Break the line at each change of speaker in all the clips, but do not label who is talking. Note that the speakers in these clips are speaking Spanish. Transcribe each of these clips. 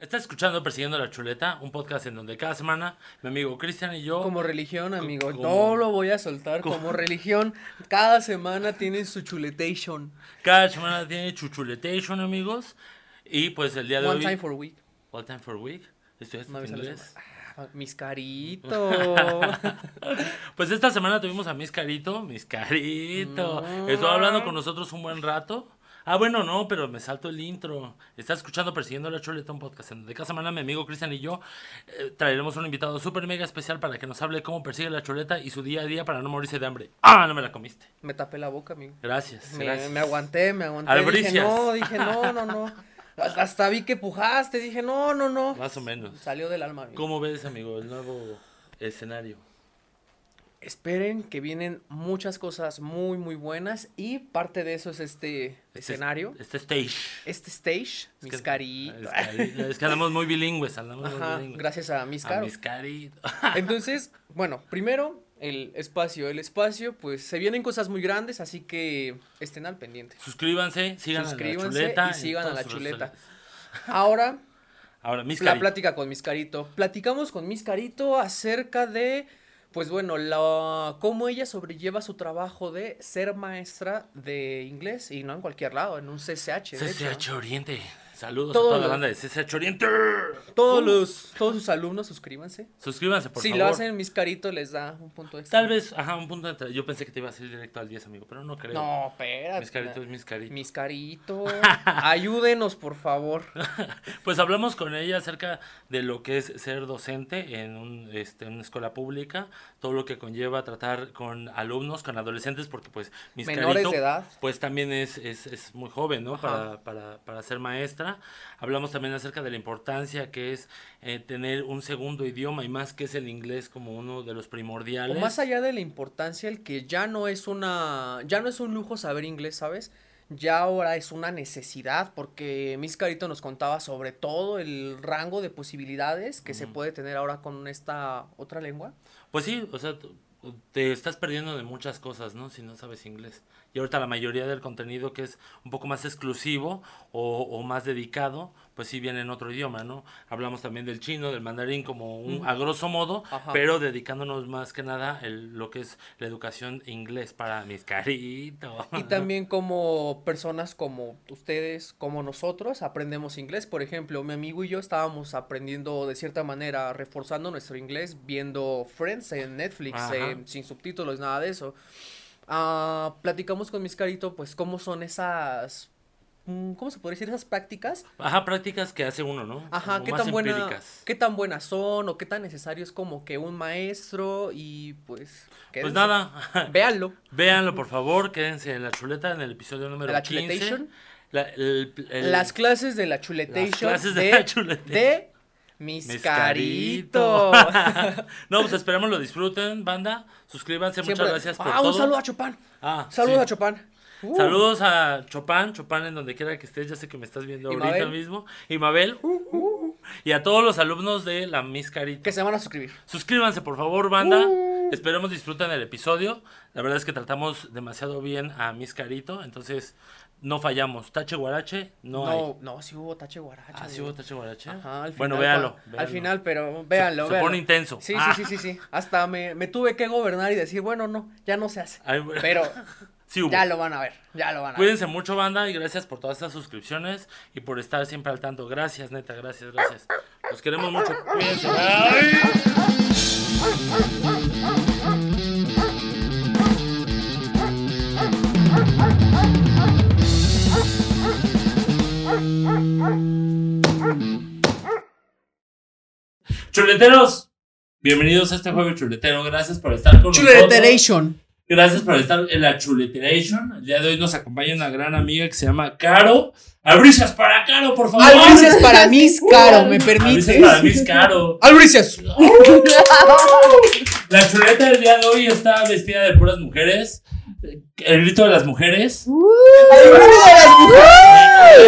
Estás escuchando Persiguiendo la Chuleta, un podcast en donde cada semana mi amigo Cristian y yo...
Como religión, amigo.
como-
No lo voy a soltar.
como-
Como religión, cada semana tienen su chuletation.
Cada semana tiene chuchuletation, amigos. Y pues el día de
One
hoy...
time for week.
One time for week. ¿Estudiaste inglés?
Ah, mis caritos.
Pues esta semana tuvimos a Miss Carito. Miss Carito.
Mm.
Estuvo hablando con nosotros un buen rato. Ah, bueno, no, pero me salto el intro. Estás escuchando Persiguiendo la Chuleta, un podcast en donde cada semana mi amigo Cristian y yo eh, traeremos un invitado súper mega especial para que nos hable cómo persigue la chuleta y su día a día para no morirse de hambre. Ah, no me la comiste.
me tapé la boca, amigo.
Gracias.
Me,
gracias.
me aguanté, me aguanté.
Albricias.
Dije, no, dije, no, no, no. Hasta vi que pujaste, dije, no, no, no.
Más o menos.
Salió del alma, amigo.
¿Cómo ves, amigo, el nuevo escenario?
Esperen que vienen muchas cosas muy, muy buenas y parte de eso es este,
Este-
escenario,
Este stage.
este stage, mis caritos.
Es, es que andamos muy bilingües, andamos muy bilingües.
gracias a mis
A mis caritos.
Entonces, bueno, primero el espacio. El espacio, pues se vienen cosas muy grandes, así que estén al pendiente.
Suscríbanse, sigan a la chuleta.
y sigan a la chuleta. Ahora,
Ahora, mis
la plática con Miss Carito. Platicamos con Miss Carito acerca de, pues bueno, la, cómo ella sobrelleva su trabajo de ser maestra de inglés y no en cualquier lado, en un CCH.
CCH Oriente. Saludos a toda la banda de CCH Oriente.
Todos,
Uh.
los, todos sus alumnos suscríbanse.
Suscríbanse, por
si
favor.
lo hacen Miss Carito les da un punto extra.
Tal vez, ajá, un punto de entrada. Yo pensé que te iba a salir directo al 10, amigo, pero no creo.
No, espérate.
Mis caritos, mis caritos.
Mis Carito. Ayúdenos, por favor.
Pues hablamos con ella acerca de lo que es ser docente en, un, este, una escuela pública, todo lo que conlleva tratar con alumnos, con adolescentes, porque pues mis
Menores
Carito,
de edad.
pues también es, es, es muy joven, ¿no? Para, para, para ser maestra. Hablamos también acerca de la importancia que es eh, tener un segundo idioma y más que es el inglés como uno de los primordiales.
O más allá de la importancia, el que ya no es una, ya no es un lujo saber inglés, ¿sabes? Ya ahora es una necesidad porque Miss Carito nos contaba sobre todo el rango de posibilidades que se puede tener ahora con esta otra lengua.
Pues sí, o sea, te estás perdiendo de muchas cosas, ¿no? Si no sabes inglés. Y ahorita la mayoría del contenido que es un poco más exclusivo o, más dedicado, pues sí viene en otro idioma, ¿no? Hablamos también del chino, del mandarín como un, a grosso modo,
Ajá.
pero dedicándonos más que nada el, lo que es la educación inglés para mis caritos.
Y también como personas como ustedes, como nosotros, aprendemos inglés. Por ejemplo, mi amigo y yo estábamos aprendiendo de cierta manera, reforzando nuestro inglés, viendo Friends en Netflix, eh, sin subtítulos, nada de eso. Ah, platicamos con Miss Carito, pues, cómo son esas, ¿cómo se podría decir? Esas prácticas.
Ajá, prácticas que hace uno, ¿no?
Ajá,
Como
qué tan, buena, qué tan buenas son o qué tan necesario es como que un maestro y pues...
Pues nada,
Véanlo.
véanlo por favor, quédense en la chuleta en el episodio número
La
15.
chuletation.
La- el- el-
Las clases de la chuletation.
clases de
de,
la chuletation.
de mis, caritos.
carito. no, pues esperamos lo disfruten, banda. Suscríbanse,
Siempre-
muchas gracias por
ah,
todo.
un saludo a Chopin.
Ah,
Saludos
sí.
a Chopin. Uh,
Saludos a Chopin, Chopin en donde quiera que estés, ya sé que me estás viendo
Y
ahorita
Mabel.
mismo. Y Mabel. uh, uh, y a todos los alumnos de la Miss Carito.
Que se van a suscribir.
Suscríbanse, por favor, banda. Esperemos disfruten el episodio. La verdad es que tratamos demasiado bien a Miss Carito, entonces no fallamos. Tache Guarache, no, hay.
No, no, sí hubo Tache Guaracha.
Ah, sí hubo Tache Guarache.
Ajá, al
bueno,
final,
véalo,
cua- Al
véalo.
final, pero véanlo,
Se- pone intenso.
Sí,
Ah.
sí, sí, sí, sí. Hasta me, me tuve que gobernar y decir, bueno, no, ya no se hace.
Ay, bueno.
Pero
Sí hubo.
ya lo van a ver, ya lo van a ver.
Cuídense mucho, banda, y gracias por todas estas suscripciones y por estar siempre al tanto. Gracias, neta, gracias, gracias. Los queremos mucho. Cuídense. Bye. Chuleteros, bienvenidos a este jueves chuletero. Gracias por estar con nosotros.
Chuleteration.
Gracias por estar en la Chuleteration. El día de hoy nos acompaña una gran amiga que se llama Caro. Albricias para Caro, por favor.
Albricias para mis caro, me
Albricias
permites.
para mis Caro.
Albricias.
La chuleta del día de hoy está vestida de puras mujeres. El grito de las mujeres.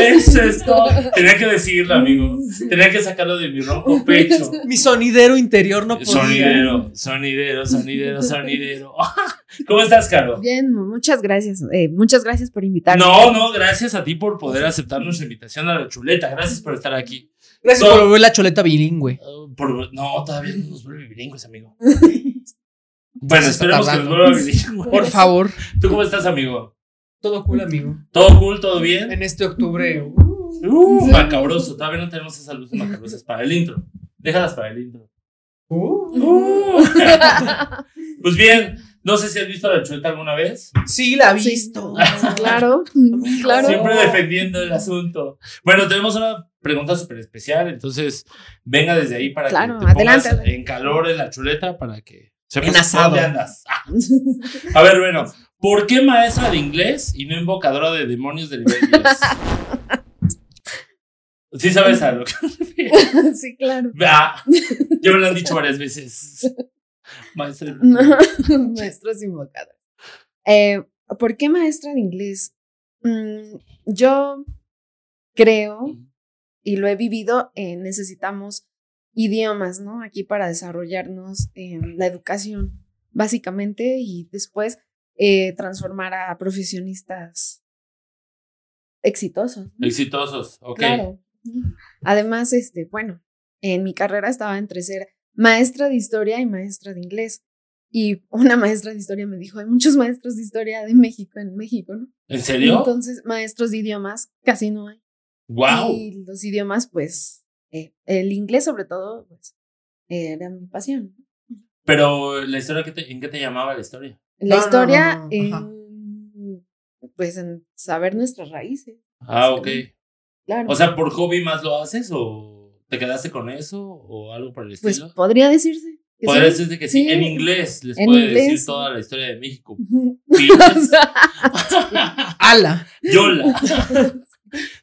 Es esto. Tenía que decirlo, amigo. Tenía que sacarlo de mi ronco pecho.
Mi sonidero interior no podía.
Sonidero, sonidero, sonidero, sonidero. ¿Cómo estás, Caro?
Bien, muchas gracias. eh, muchas gracias por invitarme.
No, no, gracias a ti por poder aceptar nuestra invitación a la chuleta. Gracias por estar aquí.
Gracias por volver la choleta bilingüe.
Uh, por- no, todavía no nos vuelve bilingües, amigo. Bueno, esperemos que nos vuelva bilingües.
Por favor.
¿Tú cómo estás, amigo?
Todo cool, amigo.
¿Todo cool? ¿Todo bien?
En este octubre.
Uh, macabroso. Todavía no tenemos esas luces macabrosas para el intro. Déjalas para el intro.
Uh.
Pues bien, no sé si has visto la chuleta alguna vez.
Sí, la he
Sí,
visto.
claro, claro.
Siempre defendiendo el asunto. Bueno, tenemos una pregunta súper especial, entonces venga desde ahí para
Claro,
que te
adelante,
pongas
adelante.
en calor en la chuleta para que sepas
En asado.
andas. Ah. A ver, bueno, ¿por qué maestra de inglés y no invocadora de demonios de nivel 10? Sí sabes a lo que
sí, claro.
Ah, ya me lo han dicho varias veces. Maestra de
No, maestros invocados. Eh, ¿Por qué maestra de inglés? Mm, yo creo, y lo he vivido, eh, necesitamos idiomas, ¿no? Aquí para desarrollarnos en la educación, básicamente, y después eh, transformar a profesionistas exitosos. ¿no?
Exitosos, ok.
Claro. Además, este, bueno, en mi carrera estaba entre ser maestra de historia y maestra de inglés. Y una maestra de historia me dijo, hay muchos maestros de historia de México en México, ¿no?
¿En serio?
Entonces, maestros de idiomas casi no hay.
wow.
Y los idiomas, pues, eh, el inglés sobre todo, pues, era mi pasión.
Pero la historia, ¿qué te- ¿en qué te llamaba la historia?
La
No, no,
historia,
no, no, ajá.
en, pues, en saber nuestras raíces.
Ah, ok.
Claro.
O sea, ¿por hobby más lo haces o te quedaste con eso o algo por el
pues
estilo?
podría decirse.
Podría
sí.
decirte que sí.
Sí.
En inglés les
En
puede
inglés,
decir toda la historia de México.
Ala.
Yola.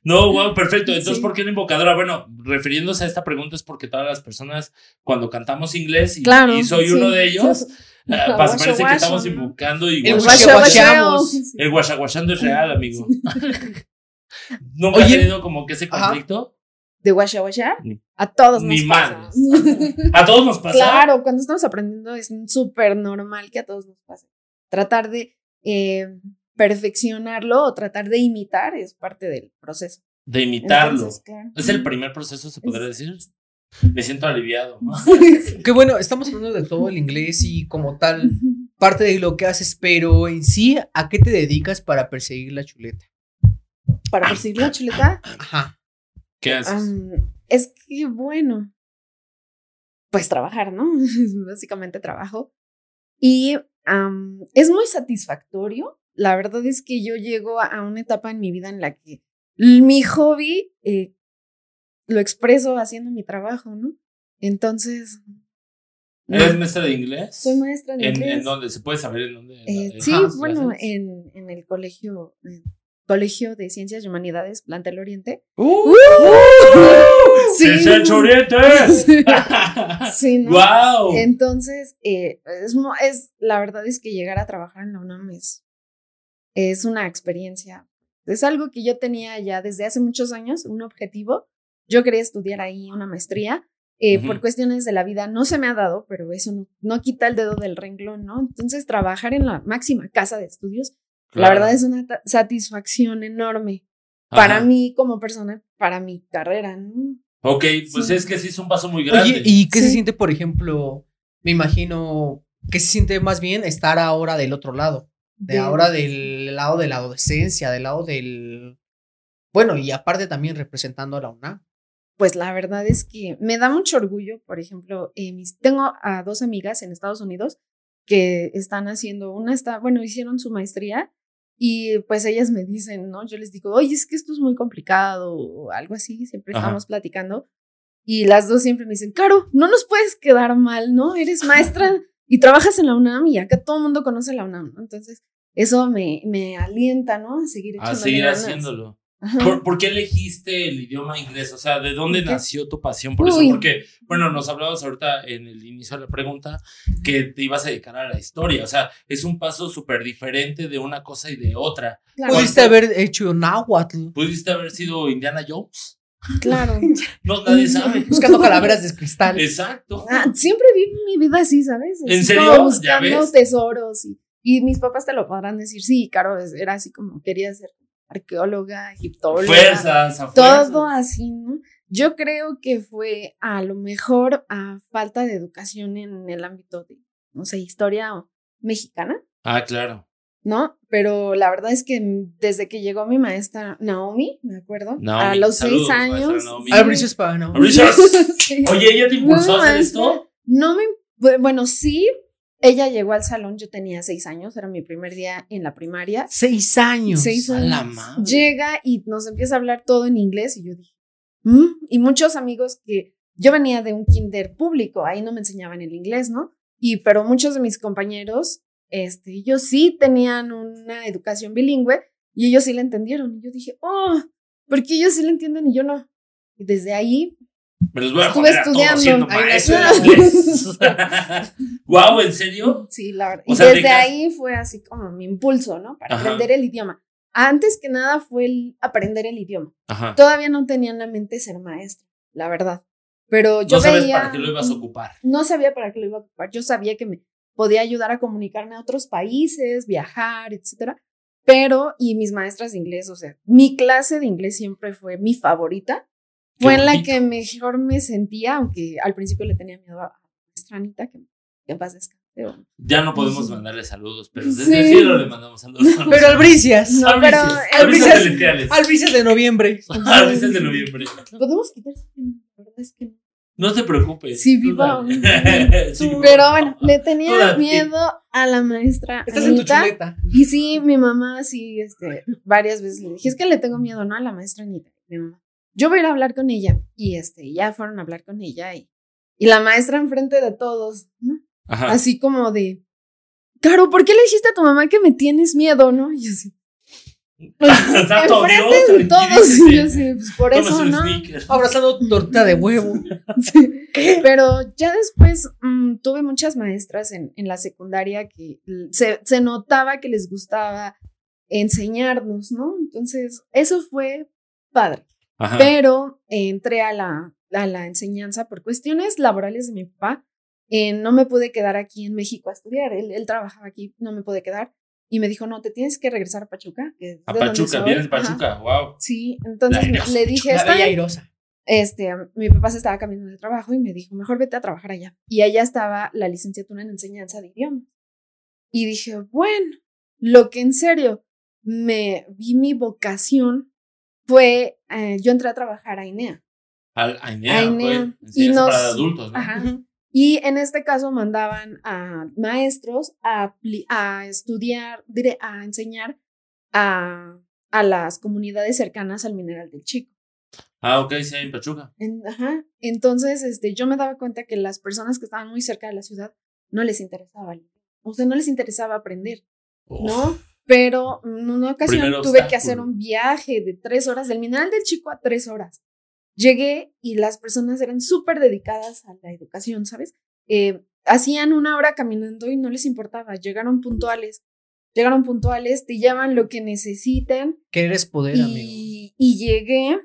No, wow, perfecto. Entonces,
Sí.
¿por qué la invocadora? Bueno, refiriéndose a esta pregunta es porque todas las personas, cuando cantamos inglés, y,
Claro,
y soy
sí.
uno de ellos, eh,
Guasha,
parece que estamos
¿no?
invocando y.
Sí.
el guachaguachando es real, amigo. ¿Nunca has
Oye.
tenido como que ese conflicto?
¿De?
Ni-
A todos
ni
nos pasa.
¿A todos nos pasa?
claro, cuando estamos aprendiendo es súper normal que a todos nos pase. Tratar de eh, perfeccionarlo o tratar de imitar es parte del proceso.
De imitarlo.
Entonces, claro.
Es el primer proceso, se podría decir. Me siento aliviado.
Que bueno, estamos hablando de todo el inglés y como tal, parte de lo que haces, pero en sí, ¿a qué te dedicas para perseguir la chuleta?
Para perseguir la chuleta,
Ajá.
¿Qué haces?
es que bueno, pues trabajar, ¿no? Básicamente trabajo. Y am, es muy satisfactorio. La verdad es que yo llego a, una etapa en mi vida en la que mi hobby eh, lo expreso haciendo mi trabajo, ¿no? Entonces,
¿Eres maestra de inglés?
soy maestra de
¿En,
inglés.
¿En dónde? ¿Se puede saber en dónde?
Eh, sí, bueno, en, en el colegio, Colegio de Ciencias y Humanidades, Plantel Oriente.
¡Uh!
¡Se se choriente!
Sí, ¿no?
¡Wow!
Entonces, eh, es, es, la verdad es que llegar a trabajar en la UNAM es, es una experiencia. Es algo que yo tenía ya desde hace muchos años, un objetivo. Yo quería estudiar ahí una maestría. eh. Por cuestiones de la vida no se me ha dado, pero eso no, no quita el dedo del renglón, ¿no? Entonces, trabajar en la máxima casa de estudios, la verdad es una satisfacción enorme para mí como persona, para mi carrera, ¿no?
Ok, pues
Sí.
es que sí es un paso muy grande.
Oye, ¿y qué se siente, por ejemplo? Me imagino, ¿qué se siente más bien estar ahora del otro lado? De ahora del lado de la adolescencia, del lado del... Bueno, y aparte también representando a la UNAM.
Pues la verdad es que me da mucho orgullo, por ejemplo, eh, mis, tengo a dos amigas en Estados Unidos que están haciendo, una está, bueno, hicieron su maestría y pues ellas me dicen, ¿no? Yo les digo, oye, es que esto es muy complicado o algo así, siempre
Ajá.
estamos platicando y las dos siempre me dicen, Caro, no nos puedes quedar mal, ¿no? Eres maestra y trabajas en la UNAM y acá todo el mundo conoce la UNAM, ¿no? Entonces, eso me, me alienta, ¿no? A seguir
A seguir
ganas.
haciéndolo. ¿Por, por qué elegiste el idioma inglés? O sea, ¿de dónde nació tu pasión por eso? Porque, bueno, nos hablabas ahorita en el inicio de la pregunta que te ibas a dedicar a la historia. O sea, es un paso súper diferente de una cosa y de otra.
Claro,
Pudiste haber hecho náhuatl,
¿Pudiste haber sido Indiana Jones?
Claro.
No, nadie sabe.
buscando calaveras de cristal.
Exacto.
Ah, siempre vi mi vida así, ¿sabes?
¿En serio? ¿Ya
buscando
ves?
tesoros y, y mis papás te lo podrán decir. Sí, Caro, es- era así como quería ser arqueóloga, egiptóloga.
Fuerzas, a fuerzas.
Todo así, ¿no? Yo creo que fue a lo mejor a falta de educación en el ámbito de, no sé, historia mexicana,
Ah, claro.
¿No? Pero la verdad es que desde que llegó mi maestra Naomi, me acuerdo, a
Naomi,
los
saludos,
seis años.
Naomi.
Para.
Albricias.
Sí.
Oye, ¿ella te impulsó a hacer
maestra.
esto?
No me. bu- Bueno, sí. Ella llegó al salón, yo tenía seis años, era mi primer día en la primaria.
Seis años.
Seis
A la
años.
madre.
Llega y nos empieza a hablar todo en inglés y yo dije, "Mm", y muchos amigos que yo venía de un kinder público, ahí no me enseñaban el inglés, ¿no? Y pero muchos de mis compañeros, este, ellos sí tenían una educación bilingüe y ellos sí la entendieron. Y yo dije, oh, ¿por qué ellos sí la entienden y yo no? Y desde ahí
Me los voy a
Estuve estudiando.
maestro. Guau, ¿en serio?
Sí, la verdad.
O
y
sea,
desde
tengas-
ahí fue así como mi impulso, ¿no? Para
Ajá.
aprender el idioma. Antes que nada fue el aprender el idioma.
Ajá.
Todavía no tenía en la mente ser maestra, la verdad. Pero yo
no sabes
veía.
para qué lo ibas a ocupar.
No sabía para qué lo iba a ocupar. Yo sabía que me podía ayudar a comunicarme a otros países, viajar, etcétera. Pero, y mis maestras de inglés, o sea, mi clase de inglés siempre fue mi favorita.
Qué
Fue en la que mejor me sentía, aunque al principio le tenía miedo a maestra Anita, que, que en paz descanse.
Ya no podemos
Sí.
mandarle saludos, pero desde el
Sí.
cielo le mandamos saludos.
Pero albricias.
No,
Albricias,
pero
albricias
albricias-
celestiales.
Albricias de noviembre.
Albricias de noviembre.
Podemos quitar la verdad es que no.
No te preocupes.
Sí, viva.
Sí.
Pero bueno, le tenía
Toda
miedo a la maestra
Estás en tu
Anita.
chuleta.
Y sí, mi mamá sí, este, varias veces le dije, es que le tengo miedo, ¿no? A la maestra Anita. Mi mamá, yo voy a ir a hablar con ella. Y este, ya fueron a hablar con ella y, y la maestra enfrente de todos, ¿no?
Ajá.
Así como de, Caro, ¿por qué le dijiste a tu mamá que me tienes miedo, no? Y yo así,
Santo Dios,
de todos. Yo pues por eso, ¿no?
sneaker.
Abrazando torta de huevo.
Sí. Pero ya después mm, tuve muchas maestras en, en la secundaria que se, se notaba que les gustaba enseñarnos, ¿no? Entonces, eso fue padre.
Ajá.
Pero eh, entré a la, a la enseñanza por cuestiones laborales de mi papá. Eh, no me pude quedar aquí en México a estudiar. Él, él trabajaba aquí, no me pude quedar. Y me dijo, no, te tienes que regresar a Pachuca. que es
A Pachuca,
soy".
vienes de
Ajá.
Pachuca, wow.
Sí, entonces le dije, está
bella
bien".
airosa.
Este, mi papá se estaba cambiando de trabajo y me dijo, mejor vete a trabajar allá. Y allá estaba la licenciatura en enseñanza de idiomas. Y dije, bueno, lo que en serio me vi mi vocación fue, eh, yo entré a trabajar a INEA.
Al Ainea,
Ainea.
güey.
Y
Enseñanza
nos-
para adultos, ¿no?
Ajá. Y en este caso mandaban a maestros a, estudiar, a enseñar a, a las comunidades cercanas al Mineral del Chico.
Ah, ok, sí, en Pachuca.
En- ajá. Entonces, este, yo me daba cuenta que las personas que estaban muy cerca de la ciudad no les interesaba, o sea, no les interesaba aprender, ¿no? Pero en una ocasión tuve que hacer un viaje de tres horas, del Mineral del Chico a tres horas. Llegué y las personas eran súper dedicadas a la educación, ¿sabes? Eh, hacían una hora caminando y no les importaba, llegaron puntuales, llegaron puntuales, te llevan lo que necesiten
Querer es poder, amigo.
y, y llegué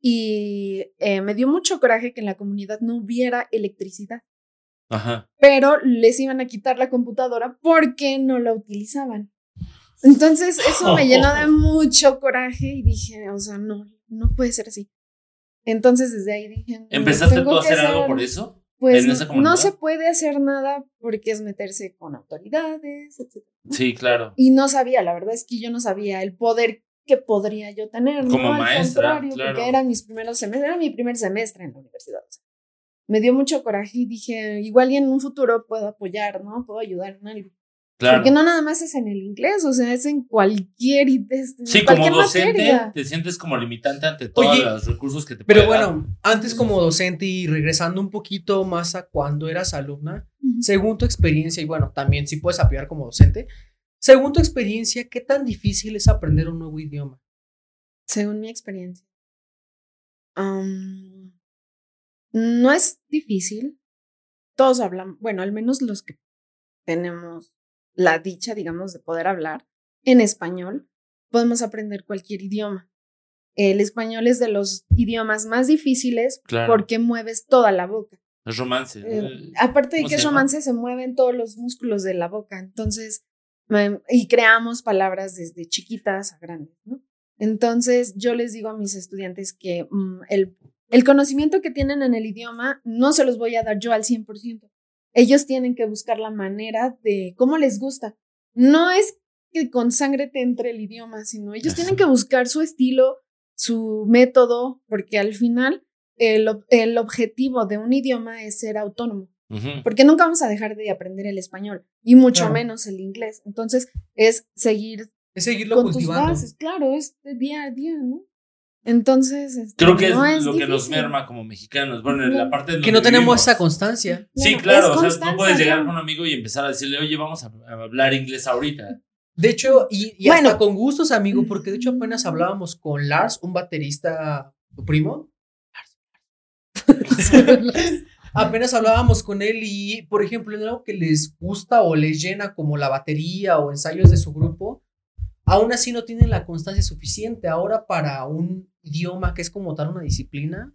y eh, me dio mucho coraje que en la comunidad no hubiera electricidad,
Ajá.
pero les iban a quitar la computadora porque no la utilizaban. Entonces eso me llenó de mucho coraje y dije, o sea, no, no puede ser así. Entonces desde ahí dije, no,
¿Empezaste tú a
que
hacer algo
hacer-
por eso?
Pues
en esa
no se puede hacer nada porque es meterse con autoridades, etc.
Sí, claro.
Y no sabía, la verdad es que yo no sabía el poder que podría yo tener. ¿no?
Como
Al
maestra,
contrario,
claro.
Porque eran mis primeros semestres, era mi primer semestre en la universidad. o sea, me dio mucho coraje y dije, igual y en un futuro puedo apoyar, ¿no? Puedo ayudar en algo.
Claro.
Porque no nada más es en el inglés, o sea, es en cualquier, en
Sí, como docente
materia.
te sientes como limitante ante todos
Oye,
los recursos que te
Pero
dar.
bueno, antes como docente y regresando un poquito más a cuando eras alumna, según tu experiencia, y bueno, también si puedes apoyar como docente, según tu experiencia, ¿qué tan difícil es aprender un nuevo idioma?
Según mi experiencia. No es difícil. Todos hablan, bueno, al menos los que tenemos la dicha, digamos, de poder hablar en español, podemos aprender cualquier idioma. El español es de los idiomas más difíciles
Claro.
porque mueves toda la boca.
Es romance.
Eh, aparte de
¿cómo
que es romance, se mueven todos los músculos de la boca. Entonces, y creamos palabras desde chiquitas a grandes, ¿no? Entonces, yo les digo a mis estudiantes que mm, el el conocimiento que tienen en el idioma no se los voy a dar yo al 100%. Ellos tienen que buscar la manera de cómo les gusta. No es que con sangre te entre el idioma, sino ellos tienen que buscar su estilo, su método, porque al final el, el objetivo de un idioma es ser autónomo. Porque nunca vamos a dejar de aprender el español y mucho menos el inglés. Entonces es seguir
es seguirlo con tus bases,
claro, es de día a día, ¿no? Entonces, este,
creo que es, lo que nos merma como mexicanos. Bueno, en la parte de
que no tenemos esa constancia.
Sí, claro, o sea, no puedes llegar con un amigo y empezar a decirle, oye, vamos a, hablar inglés ahorita.
De hecho, y, hasta con gustos, amigo, porque de hecho apenas hablábamos con Lars, un baterista, tu primo. apenas hablábamos con él y, por ejemplo, en algo que les gusta o les llena como la batería o ensayos de su grupo, aún así no tienen la constancia suficiente. Ahora para un idioma que es como tal una disciplina,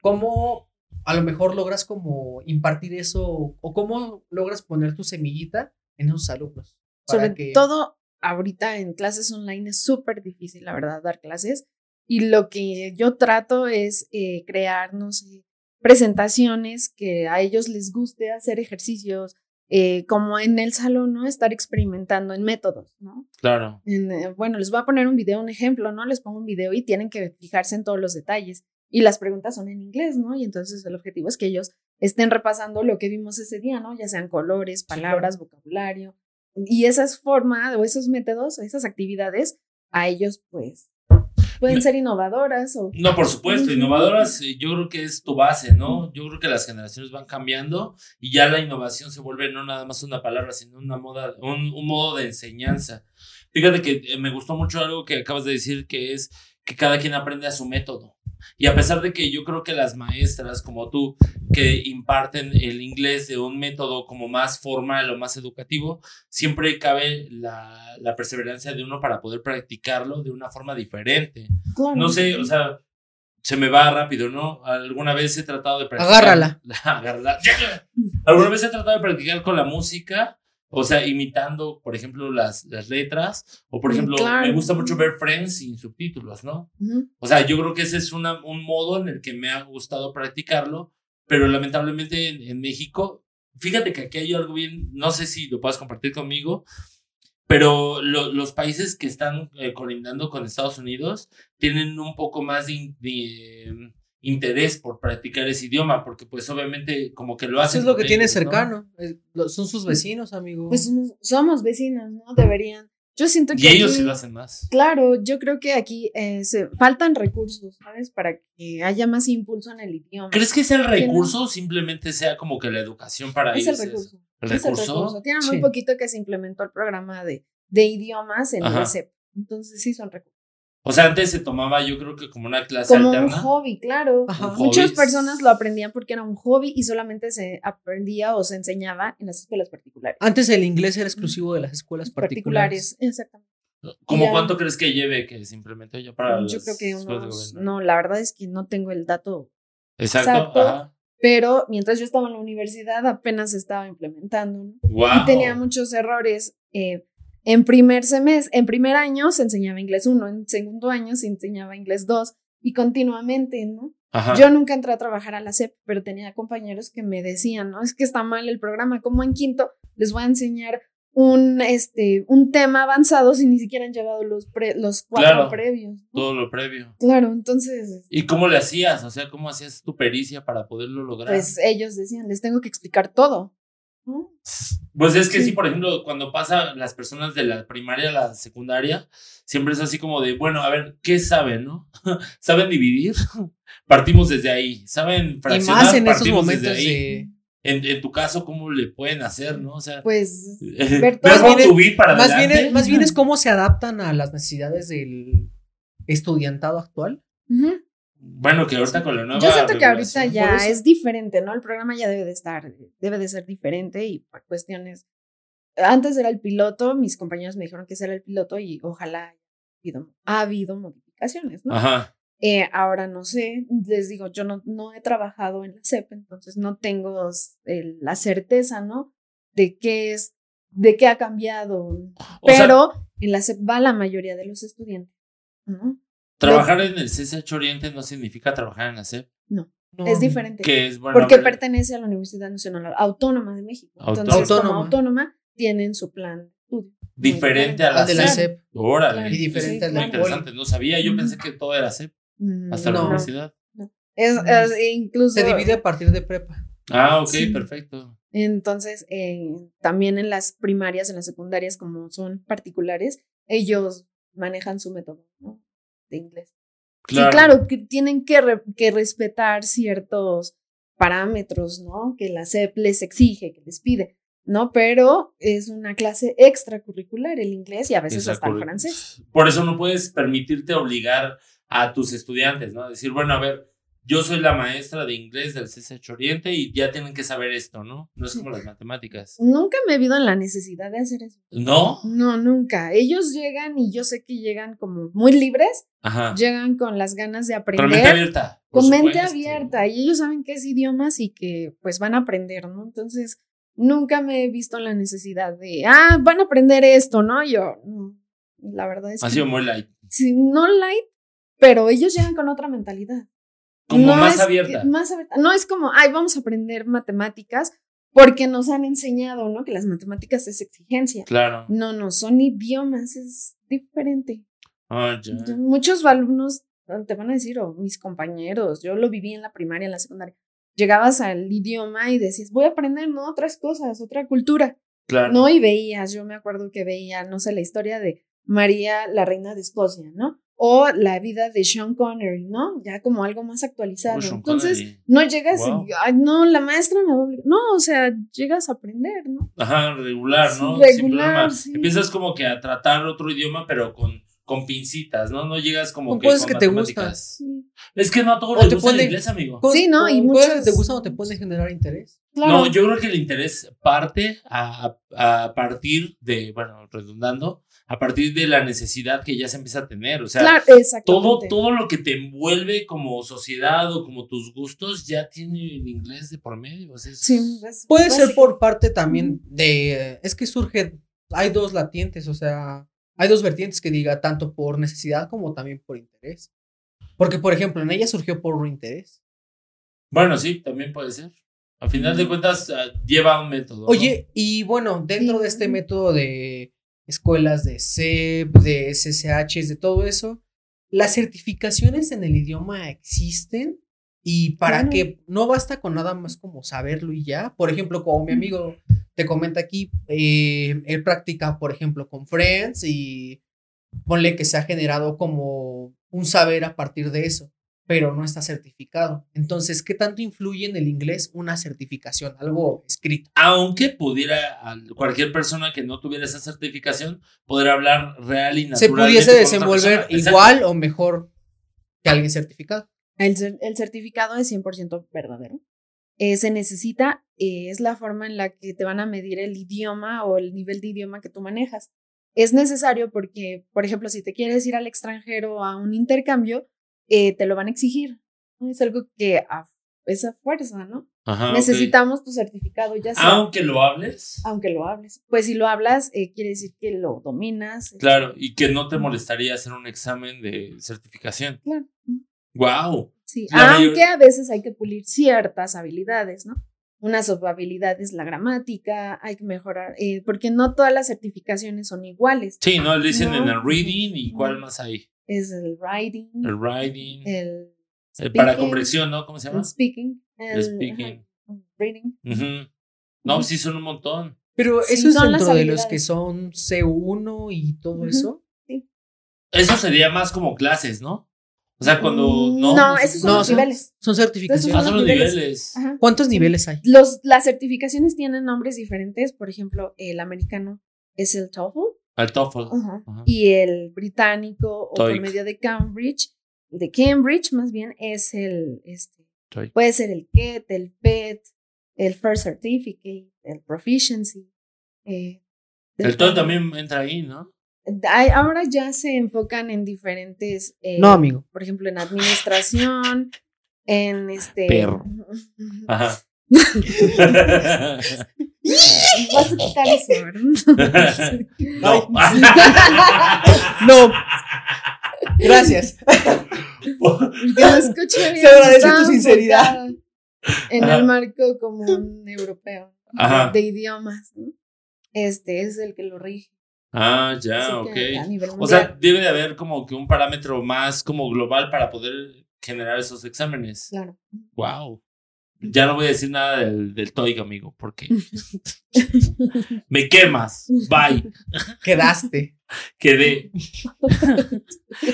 ¿cómo a lo mejor logras como impartir eso o cómo logras poner tu semillita en esos alumnos?
Sobre todo ahorita en clases online es súper difícil, la verdad, dar clases. Y lo que yo trato es eh, crear, no sé, presentaciones que a ellos les guste hacer ejercicios, eh, como en el salón, ¿no? Estar experimentando en métodos, ¿no?
Claro.
Eh, bueno, les voy a poner un video, un ejemplo, ¿no? Les pongo un video y tienen que fijarse en todos los detalles. Y las preguntas son en inglés, ¿no? Y entonces el objetivo es que ellos estén repasando lo que vimos ese día, ¿no? Ya sean colores, palabras, vocabulario. Y esas formas o esos métodos, esas actividades, a ellos pues Pueden ser innovadoras o...
No, por supuesto, innovadoras eh, yo creo que es tu base, ¿no? Yo creo que las generaciones van cambiando y ya la innovación se vuelve no nada más una palabra, sino una moda, un, un modo de enseñanza. Fíjate que eh, me gustó mucho algo que acabas de decir, que es que cada quien aprende a su método. Y a pesar de que yo creo que las maestras como tú, que imparten el inglés de un método como más formal o más educativo, siempre cabe la, la perseverancia de uno para poder practicarlo de una forma diferente. No sé, o sea, se me va rápido, ¿no? Alguna vez he tratado de
practicar. Agárrala.
Agárrala. Alguna vez he tratado de practicar con la música o sea, imitando, por ejemplo, las, las letras. O, por mm, ejemplo, me gusta mucho ver Friends sin subtítulos, ¿no? O sea, yo creo que ese es una, un modo en el que me ha gustado practicarlo. Pero lamentablemente en, México, fíjate que aquí hay algo bien, no sé si lo puedas compartir conmigo, pero los países que están eh, colindando con Estados Unidos tienen un poco más de, interés por practicar ese idioma, porque pues obviamente como que lo hacen.
Eso es lo que tiene cercano, son sus vecinos, amigo.
Pues somos vecinos, ¿no? Deberían. Yo siento que...
Y ellos sí lo hacen más.
Claro, yo creo que aquí eh, se faltan recursos, ¿sabes? Para que haya más impulso en el idioma.
¿Crees que es el recurso o simplemente sea como que la educación para
es
ellos?
El recurso. ¿El recurso? Es el recurso. Tiene muy poquito que se implementó el programa de, de idiomas en el ESEP. Entonces sí son recursos.
O sea, antes se tomaba, yo creo que como una clase
como
alterna.
un hobby, claro. Muchas personas lo aprendían porque era un hobby y solamente se aprendía o se enseñaba en las escuelas particulares.
Antes el inglés era exclusivo de las escuelas particulares.
exactamente.
¿Cómo cuánto crees que lleve que se implementó ya para
Yo creo que unos, no, la verdad es que no tengo el dato
exacto,
pero mientras yo estaba en la universidad apenas se estaba implementando y tenía muchos errores. Eh, en primer semestre, en primer año se enseñaba inglés 1, en segundo año se enseñaba inglés 2 y continuamente, ¿no? Yo nunca entré a trabajar a la SEP, pero tenía compañeros que me decían, ¿no? Es que está mal el programa, como en quinto les voy a enseñar un, este, un tema avanzado si ni siquiera han llevado los, los cuatro previos.
Todo lo previo.
Claro, entonces...
¿Y cómo le hacías? O sea, ¿cómo hacías tu pericia para poderlo lograr?
Pues ellos decían, les tengo que explicar todo.
Pues es que sí. por ejemplo, cuando pasa las personas de la primaria a la secundaria, siempre es así como de, bueno, a ver, ¿qué saben, no? ¿Saben dividir? Partimos desde ahí. ¿Saben fraccionar?
Y más en esos momentos de...
En, tu caso, ¿cómo le pueden hacer, no? O sea,
pues,
ver todo. Más, bien, para
más, bien, más bien es cómo se adaptan a las necesidades del estudiantado actual.
Bueno, que ahorita con la nueva.
Yo siento que ahorita ya es diferente, ¿no? El programa ya debe de estar, debe de ser diferente y por cuestiones. Antes era el piloto, mis compañeros me dijeron que ese era el piloto y ojalá haya habido, ha habido modificaciones, ¿no?
Ajá.
Eh, ahora no sé, les digo, yo no, no he trabajado en la CEP, entonces no tengo la certeza, ¿no? De qué es, de qué ha cambiado. Pero en la CEP va la mayoría de los estudiantes, ¿no?
Trabajar en el CCH Oriente no significa trabajar en la SEP.
No,
No.
es diferente.
Que es bueno.
porque
a
pertenece a la Universidad Nacional Autónoma de México.
Autónoma.
Entonces, como
Autónoma.
autónoma, tienen su plan de estudio. Muy
Diferente a la
de la
SEP.
SEP.
Órale.
Claro.
Y diferente
Sí,
al
Muy interesante. No sabía. Yo pensé que todo era SEP.
Mm,
Hasta la
No.
universidad.
Es,
No.
es- incluso.
Se divide a partir de prepa.
Ah, ok,
Sí.
perfecto.
Entonces, eh, también en las primarias, en las secundarias, como son particulares, ellos manejan su método ¿no? De inglés.
Claro.
Sí, claro, que tienen que, re- que respetar ciertos parámetros, ¿no? Que la SEP les exige, que les pide, ¿no? Pero es una clase extracurricular el inglés y a veces hasta el francés.
Por eso no puedes permitirte obligar a tus estudiantes, ¿no? Decir, bueno, a ver, yo soy la maestra de inglés del CCH Oriente y ya tienen que saber esto, ¿no? No es como las matemáticas.
Nunca me he visto en la necesidad de hacer eso.
¿No?
No, nunca. Ellos llegan y yo sé que llegan como muy libres,
Ajá.
llegan con las ganas de
Con mente
aprender.
abierta.
con mente abierta y ellos saben que es idiomas y que pues van a aprender, ¿no? Entonces, nunca me he visto en la necesidad de, ah, van a aprender esto, ¿no? Yo, no, la verdad es
Ha
que
sido muy light.
sí, no light, pero ellos llegan con otra mentalidad.
Como
No
más
es-
abierta.
Más abierta. No es como, ay, vamos a aprender matemáticas porque nos han enseñado, ¿no? Que las matemáticas es exigencia.
Claro.
No, no, son idiomas, es diferente.
Ah, ya.
Muchos alumnos te van a decir, o mis compañeros, yo lo viví en la primaria, en la secundaria. Llegabas al idioma y decías, voy a aprender, ¿no? Otras cosas, otra cultura.
Claro.
No, y veías, yo me acuerdo que veía, no sé, la historia de María, la reina de Escocia, ¿no? O la vida de Sean Connery, ¿no? Ya como algo más actualizado.
Sean
Entonces,
Connery.
no llegas
Wow.
y, ay, no, la maestra me va a obligar. No, o sea, llegas a aprender, ¿no?
Ajá, regular, ¿no? Sin
regular,
problema.
sí.
Empiezas como que a tratar otro idioma, pero con, con pincitas, ¿no? No llegas como
Con
que
cosas
con
que te
matemáticas.
Sí,
Es que no a todos les
te
gusta el
pone-
inglés, amigo.
Sí, ¿no? Y
que
muchas-
te gustan o te pueden generar interés.
claro.
No, yo creo que el interés parte a- a partir de, bueno, redundando, a partir de la necesidad que ya se empieza a tener. O sea,
claro,
todo, todo lo que te envuelve como sociedad o como tus gustos ya tiene el inglés de por medio. o sea,
Sí, es
Puede ser por parte también de. Es que surge. Hay dos latientes, o sea. Hay dos vertientes que diga tanto por necesidad como también por interés. Porque, por ejemplo, en ella surgió por interés.
Bueno, sí, también puede ser. A final de cuentas, ah, lleva un método. ¿no?
Oye, y bueno, dentro de este
Sí.
método de escuelas de CEP, de SSH, de todo eso, las certificaciones en el idioma existen y para
Claro.
que no basta con nada más como saberlo y ya. Por ejemplo, como mi amigo te comenta aquí, eh, él practica, por ejemplo, con Friends y ponle que se ha generado como un saber a partir de eso, pero no está certificado. Entonces, ¿qué tanto influye en el inglés una certificación, algo escrito?
Aunque pudiera, al- cualquier persona que no tuviera esa certificación, poder hablar real y
se
naturalmente.
pudiese
con otra
desenvolver igual o mejor que alguien certificado.
El, cer- el certificado es 100% verdadero. Eh, se necesita, eh, es la forma en la que te van a medir el idioma o el nivel de idioma que tú manejas. Es necesario porque, por ejemplo, si te quieres ir al extranjero a un intercambio, eh, te lo van a exigir. Es algo que a, es a fuerza, ¿no?
Ajá.
Necesitamos tu certificado, ya sea,
Aunque lo hables.
aunque lo hables. Pues si lo hablas, eh, quiere decir que lo dominas. este,
Claro, y que no te molestaría hacer un examen de certificación.
Claro.
¡Wow!
Sí,
La mayor-
aunque a veces hay que pulir ciertas habilidades, ¿no? Una habilidad es la gramática, hay que mejorar, eh, porque no todas las certificaciones son iguales.
Sí, ¿no? Le dicen en el reading y cuál más hay.
Es el writing,
El writing.
el,
el para comprensión, ¿no? ¿Cómo se llama?
el speaking, el
Speaking.
ajá, reading.
No, sí son un montón.
Pero
Sí,
eso es dentro de los que son C1 y todo eso.
Eso sería más como clases, ¿no? O sea, cuando.
Mm,
No,
no,
sé
esos son
No,
los
son-
niveles.
Son certificaciones.
Ah,
son los niveles.
¿Cuántos
Sí.
niveles hay?
Los, las certificaciones tienen nombres diferentes, por ejemplo, el americano es el TOEFL,
Al TOEFL.
Y el británico, o por medio de Cambridge, de Cambridge más bien, es el, este, puede ser el KET, el PET, el First Certificate, el Proficiency. eh,
El TOEFL también entra ahí, ¿no?
Ahora ya se enfocan en diferentes, eh,
No, amigo.
por ejemplo, en administración, en este...
Perro. Ajá.
Vas a quitar eso, ¿verdad?
no.
No. Gracias.
No escuché bien.
Se agradece tu sinceridad.
En
Ajá.
el marco común europeo
Ajá.
de idiomas, ¿no? Este es el que lo rige.
Ah, ya,
Así
ok.
que a nivel
O sea, debe de haber como que un parámetro más como global para poder generar esos exámenes.
claro.
Wow. Ya no voy a decir nada del, del amigo, porque me quemas. Bye.
Quedaste.
Quedé.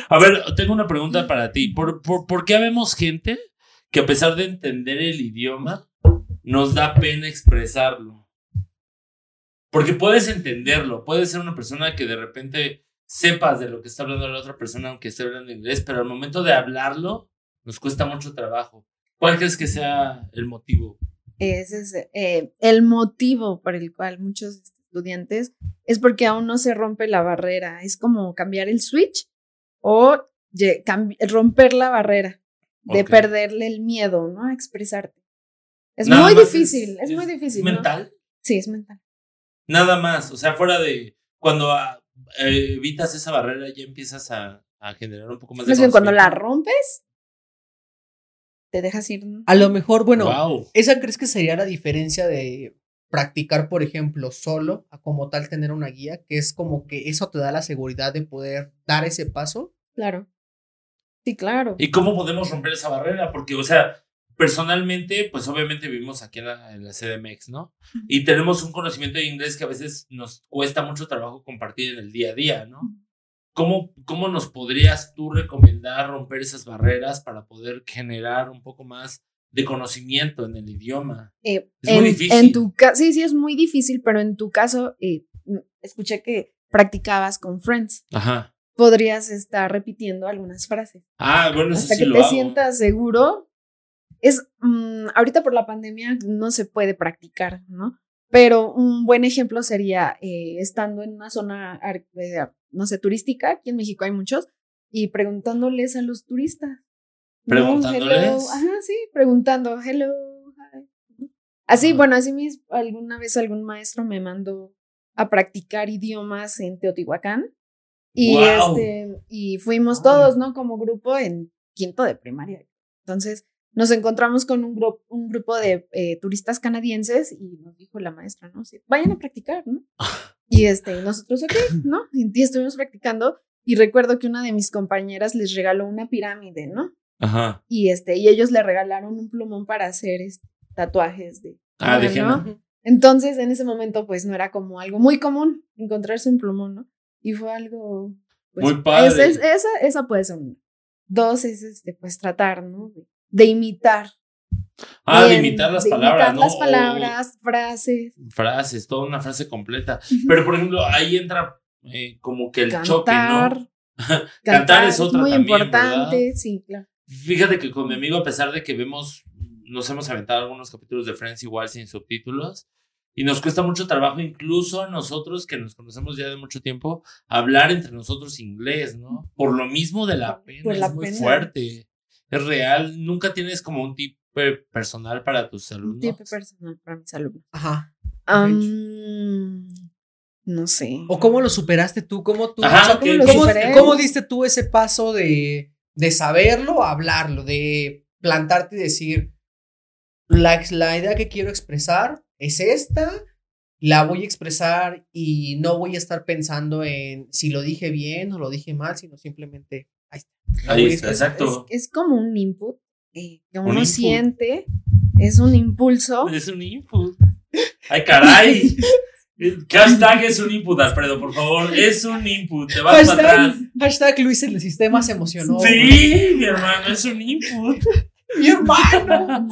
A ver, tengo una pregunta para ti. ¿Por, por, por qué habemos gente que a pesar de entender el idioma, nos da pena expresarlo? Porque puedes entenderlo, puedes ser una persona que de repente sepas de lo que está hablando la otra persona, aunque esté hablando inglés, pero al momento de hablarlo, nos cuesta mucho trabajo. ¿Cuál crees que sea el motivo?
Ese es eh, el motivo por el cual muchos estudiantes es porque aún no se rompe la barrera. Es como cambiar el switch o romper la barrera de
Ok.
perderle el miedo, ¿no? A expresarte. Es
Nada
muy difícil, es, muy difícil. ¿no?
¿Mental?
Sí, es mental.
Nada más, o sea, fuera de cuando ah, eh, evitas esa barrera ya empiezas a, a generar un poco más de
Más bien cuando la rompes, te dejas ir.
A lo mejor, bueno,
Wow.
¿esa crees que sería la diferencia de practicar, por ejemplo, solo, a como tal tener una guía? Que es como que eso te da la seguridad de poder dar ese paso.
Claro. Sí, claro.
¿Y cómo podemos romper esa barrera? Porque, o sea, personalmente, pues obviamente vivimos aquí en la, en la CDMX, ¿no? Y tenemos un conocimiento de inglés que a veces nos cuesta mucho trabajo compartir en el día a día, ¿no? ¿Cómo, ¿Cómo nos podrías tú recomendar romper esas barreras para poder generar un poco más de conocimiento en el idioma?
Eh,
Es muy
en,
difícil.
En tu sí, sí, es muy difícil, pero en tu caso, eh, mm, escuché que practicabas con Friends.
Ajá.
Podrías estar repitiendo algunas frases.
Ah, bueno, eso
Hasta
sí
que
lo
te
hago.
sientas seguro. Es, mm, ahorita por la pandemia no se puede practicar, ¿no? Pero un buen ejemplo sería eh, estando en una zona, no sé, turística, aquí en México hay muchos, y preguntándoles a los turistas. ¿no?
¿Preguntándoles?
Ajá, sí, preguntando, hello, hi. Así,
Ah.
bueno, así mismo, alguna vez algún maestro me mandó a practicar idiomas en Teotihuacán. Y este, y fuimos todos, ¿no? Como grupo en quinto de primaria. Entonces, nos encontramos con un, grupo un grupo de eh, turistas canadienses y nos dijo la maestra, ¿no? Sí, vayan a practicar, ¿no? Y este, nosotros, ok, ¿no? Y estuvimos practicando y recuerdo que una de mis compañeras les regaló una pirámide, ¿no?
Ajá.
Y este, y ellos le regalaron un plumón para hacer este, tatuajes de.
Ah,
henna,
henna.
¿no? Entonces, en ese momento, pues no era como algo muy común encontrarse un plumón, ¿no? Y fue algo. pues,
Muy padre.
esa, es- esa, esa puede ser una. Dos es este, pues tratar, ¿no? De, de imitar.
Ah, de
bien,
imitar las palabras,
imitar
¿no?
las
O
palabras, frases.
frases, toda una frase completa.
Ujú.
Pero, por ejemplo, ahí entra eh, como que el choque,
cantar.
¿no? Cantar es otra
muy
también,
importante,
¿verdad?
sí, claro.
Fíjate que con mi amigo, a pesar de que vemos, nos hemos aventado algunos capítulos de Friends igual sin subtítulos, y nos cuesta mucho trabajo, incluso a nosotros que nos conocemos ya de mucho tiempo, hablar entre nosotros inglés, ¿no? Por lo mismo de la pena,
Por la
es muy
pena.
fuerte, es real. Nunca tienes como un tip personal para tus alumnos.
tipo personal para mis alumnos.
Ajá.
No sé.
¿O cómo lo superaste tú? ¿Cómo tú?
Ajá,
o sea,
¿qué-
¿cómo lo
¿cómo, diste tú ese paso de, de saberlo a hablarlo? De plantarte y decir, la, la idea que quiero expresar es esta, la voy a expresar y no voy a estar pensando en si lo dije bien o lo dije mal, sino simplemente ahí está.
Ahí está, exacto.
Es, es como un input eh, que uno
input.
siente, es un impulso.
Es un input. Ay, caray. Hashtag es un input, Alfredo, por favor. Es un input. Te vas para atrás.
Hashtag, hashtag Luis en el sistema se emocionó.
Sí, mi hermano, es un input.
Mi hermano.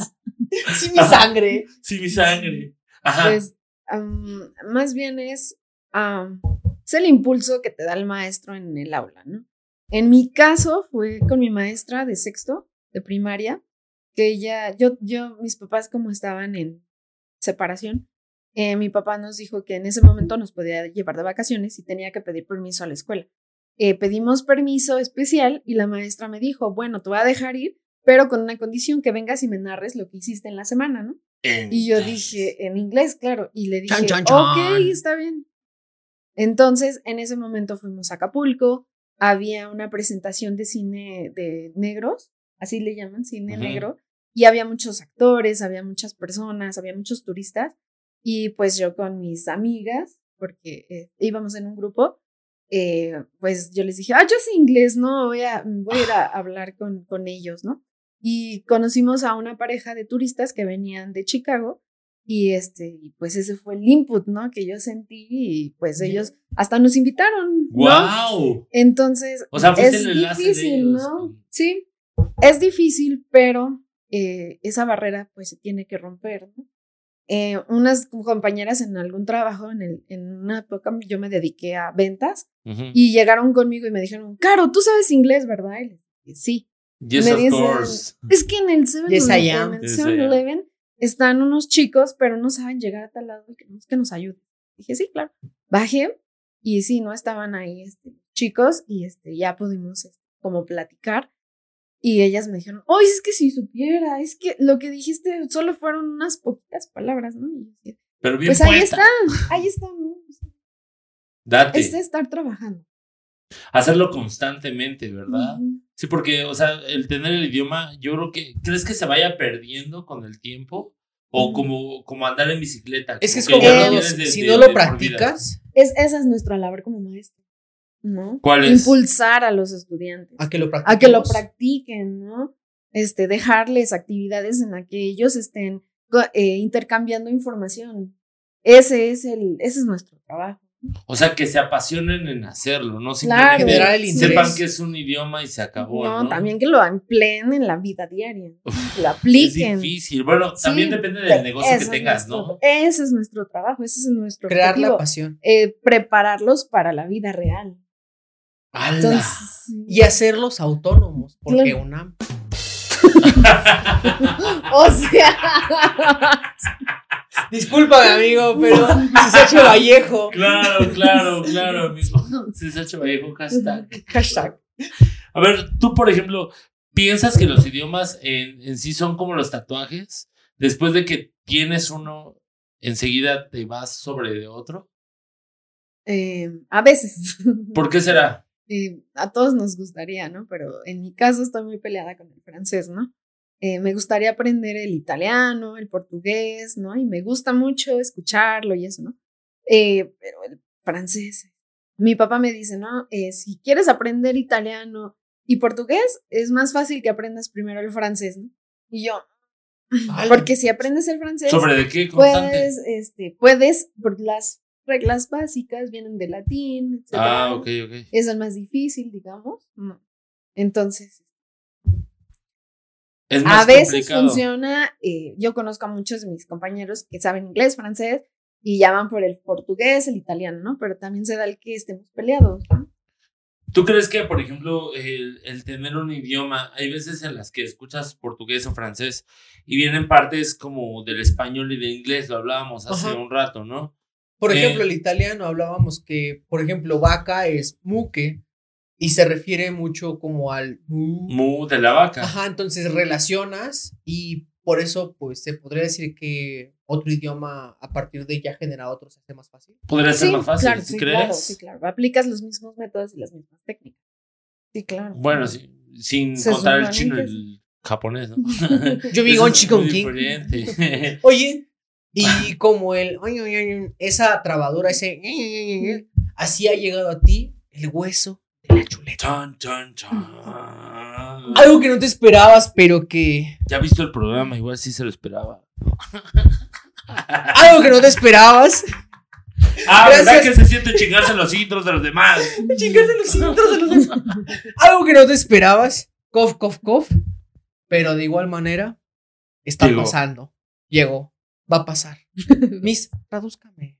Sí, mi sangre.
Sí, mi sangre. Ajá.
Pues am, más bien es, es el impulso que te da el maestro en el aula, ¿no? En mi caso fue con mi maestra de sexto, de primaria, que ella, yo, yo, mis papás como estaban en separación, eh, mi papá nos dijo que en ese momento nos podía llevar de vacaciones y tenía que pedir permiso a la escuela. Eh, pedimos permiso especial y la maestra me dijo, bueno, te voy a dejar ir, pero con una condición que vengas y me narres lo que hiciste en la semana, ¿no?
En-
Y yo dije, en inglés, claro, y le dije,
Chan, chan, chan.
ok, está bien. Entonces, en ese momento fuimos a Acapulco, había una presentación de cine de negros, así le llaman, cine
Ujú.
negro, y había muchos actores, había muchas personas, había muchos turistas, y pues yo con mis amigas, porque eh, íbamos en un grupo, eh, pues yo les dije, ah, yo sé inglés, no, voy a, voy a ir a hablar con, con ellos, ¿no? Y conocimos a una pareja de turistas que venían de Chicago, y este, pues ese fue el input, ¿no? Que yo sentí, y pues ellos hasta nos invitaron, ¿no?
¡Wow!
Entonces,
O sea,
es
el enlace de
difícil,
ellos
¿no? Sí, es difícil, pero eh, esa barrera pues se tiene que romper, ¿no? Eh, unas compañeras en algún trabajo, en, el, en una época yo me dediqué a ventas
Ujú.
y llegaron conmigo y me dijeron, Caro, tú sabes inglés, ¿verdad? Y les dije, sí.
Yes,
me
of
dicen,
course.
Es que en el 7
Yes,
Yes.
7-Eleven están unos chicos, pero no saben llegar a tal lado y queremos que nos ayuden. Dije, sí, claro. Bajé y sí, no estaban ahí este, chicos y este, ya pudimos este, como platicar. Y ellas me dijeron, oh, es que si supiera, es que lo que dijiste solo fueron unas poquitas palabras, ¿no? Y yo decía,
Pero bien
pues ahí está, ahí está, ¿no? O sea,
Date.
Es de estar trabajando.
Hacerlo constantemente, ¿verdad? Sí, porque, o sea, el tener el idioma, yo creo que, ¿crees que se vaya perdiendo con el tiempo? O como, como andar en bicicleta.
Es que es
como de-
si
de-
no lo practicas,
Es, esa es nuestra labor como maestro, ¿no?
¿Cuál es?
Impulsar a los estudiantes.
a que lo practiques.
a que lo practiquen, ¿no? Este, dejarles actividades en las que ellos estén eh, intercambiando información. Ese es el, ese es nuestro trabajo.
O sea, que se apasionen en hacerlo, no
Claro.
simplemente
Generar el
sepan que es un idioma y se acabó, ¿no?
No, también que lo empleen en la vida diaria,
Uf,
lo
Es
apliquen.
difícil. Bueno,
Sí,
también depende del negocio que
es
tengas,
nuestro-
¿no?
Ese es nuestro trabajo, ese es nuestro
Crear la pasión.
Eh, prepararlos para la vida real.
Y hacerlos autónomos. Porque
Claro.
una.
o sea,
Discúlpame, amigo, pero Cisacho Vallejo.
Claro, claro, claro, amigo. Cisacho Vallejo, hashtag.
Hashtag.
A ver, tú, por ejemplo, ¿piensas que los idiomas en, en sí son como los tatuajes? Después de que tienes uno, enseguida te vas sobre de otro.
eh, a veces.
¿Por qué será?
Eh, a todos nos gustaría, ¿no? Pero en mi caso estoy muy peleada con el francés, ¿no? Eh, me gustaría aprender el italiano, el portugués, ¿no? Y me gusta mucho escucharlo y eso, ¿no? Eh, pero el francés, mi papá me dice, ¿no? Eh, si quieres aprender italiano y portugués, es más fácil que aprendas primero el francés, ¿no? Y yo,
Ala.
porque si aprendes el francés,
¿Sobre de qué
puedes, este, puedes, por las reglas básicas vienen de latín, etc.
ah, ok, ok.
es el más difícil, digamos. No. Entonces,
Es más
a veces
complicado.
funciona. eh, yo conozco a muchos de mis compañeros que saben inglés, francés y llaman por el portugués, el italiano, ¿no? Pero también se da el que estemos peleados. ¿no?
¿Tú crees que, por ejemplo, el, el tener un idioma, hay veces en las que escuchas portugués o francés y vienen partes como del español y del inglés, lo hablábamos hace
Ajá.
un rato, ¿no?
Por
Eh.
ejemplo, el italiano hablábamos que, por ejemplo, vaca es muque y se refiere mucho como al mu.
Mu de la vaca.
Ajá, entonces relacionas y por eso, pues, se podría decir que otro idioma a partir de ya genera otro se hace más fácil.
Podría ser más fácil,
claro,
¿sí
sí,
crees?
claro, sí, claro. Aplicas los mismos métodos y las mismas técnicas. Sí, claro.
Bueno, sí, sin
Se
contar el chino y el japonés, ¿no?
Yo vi
Eso
Gonchi
es muy
con King.
diferente.
Oye, y como el esa trabadura, ese así ha llegado a ti el hueso de la chuleta.
Chan, chan, chan.
Algo que no te esperabas, pero que.
Ya visto el programa, igual sí se lo esperaba.
Algo que no te esperabas.
Ah, ¿verdad
Gracias.
que se siente chingarse los intros de los demás?
Chingarse los intros de los demás. Algo que no te esperabas. Cof, cof, cof. Pero de igual manera, está
Llegó.
pasando. Llegó. Va a pasar. Miss, tradúzcame.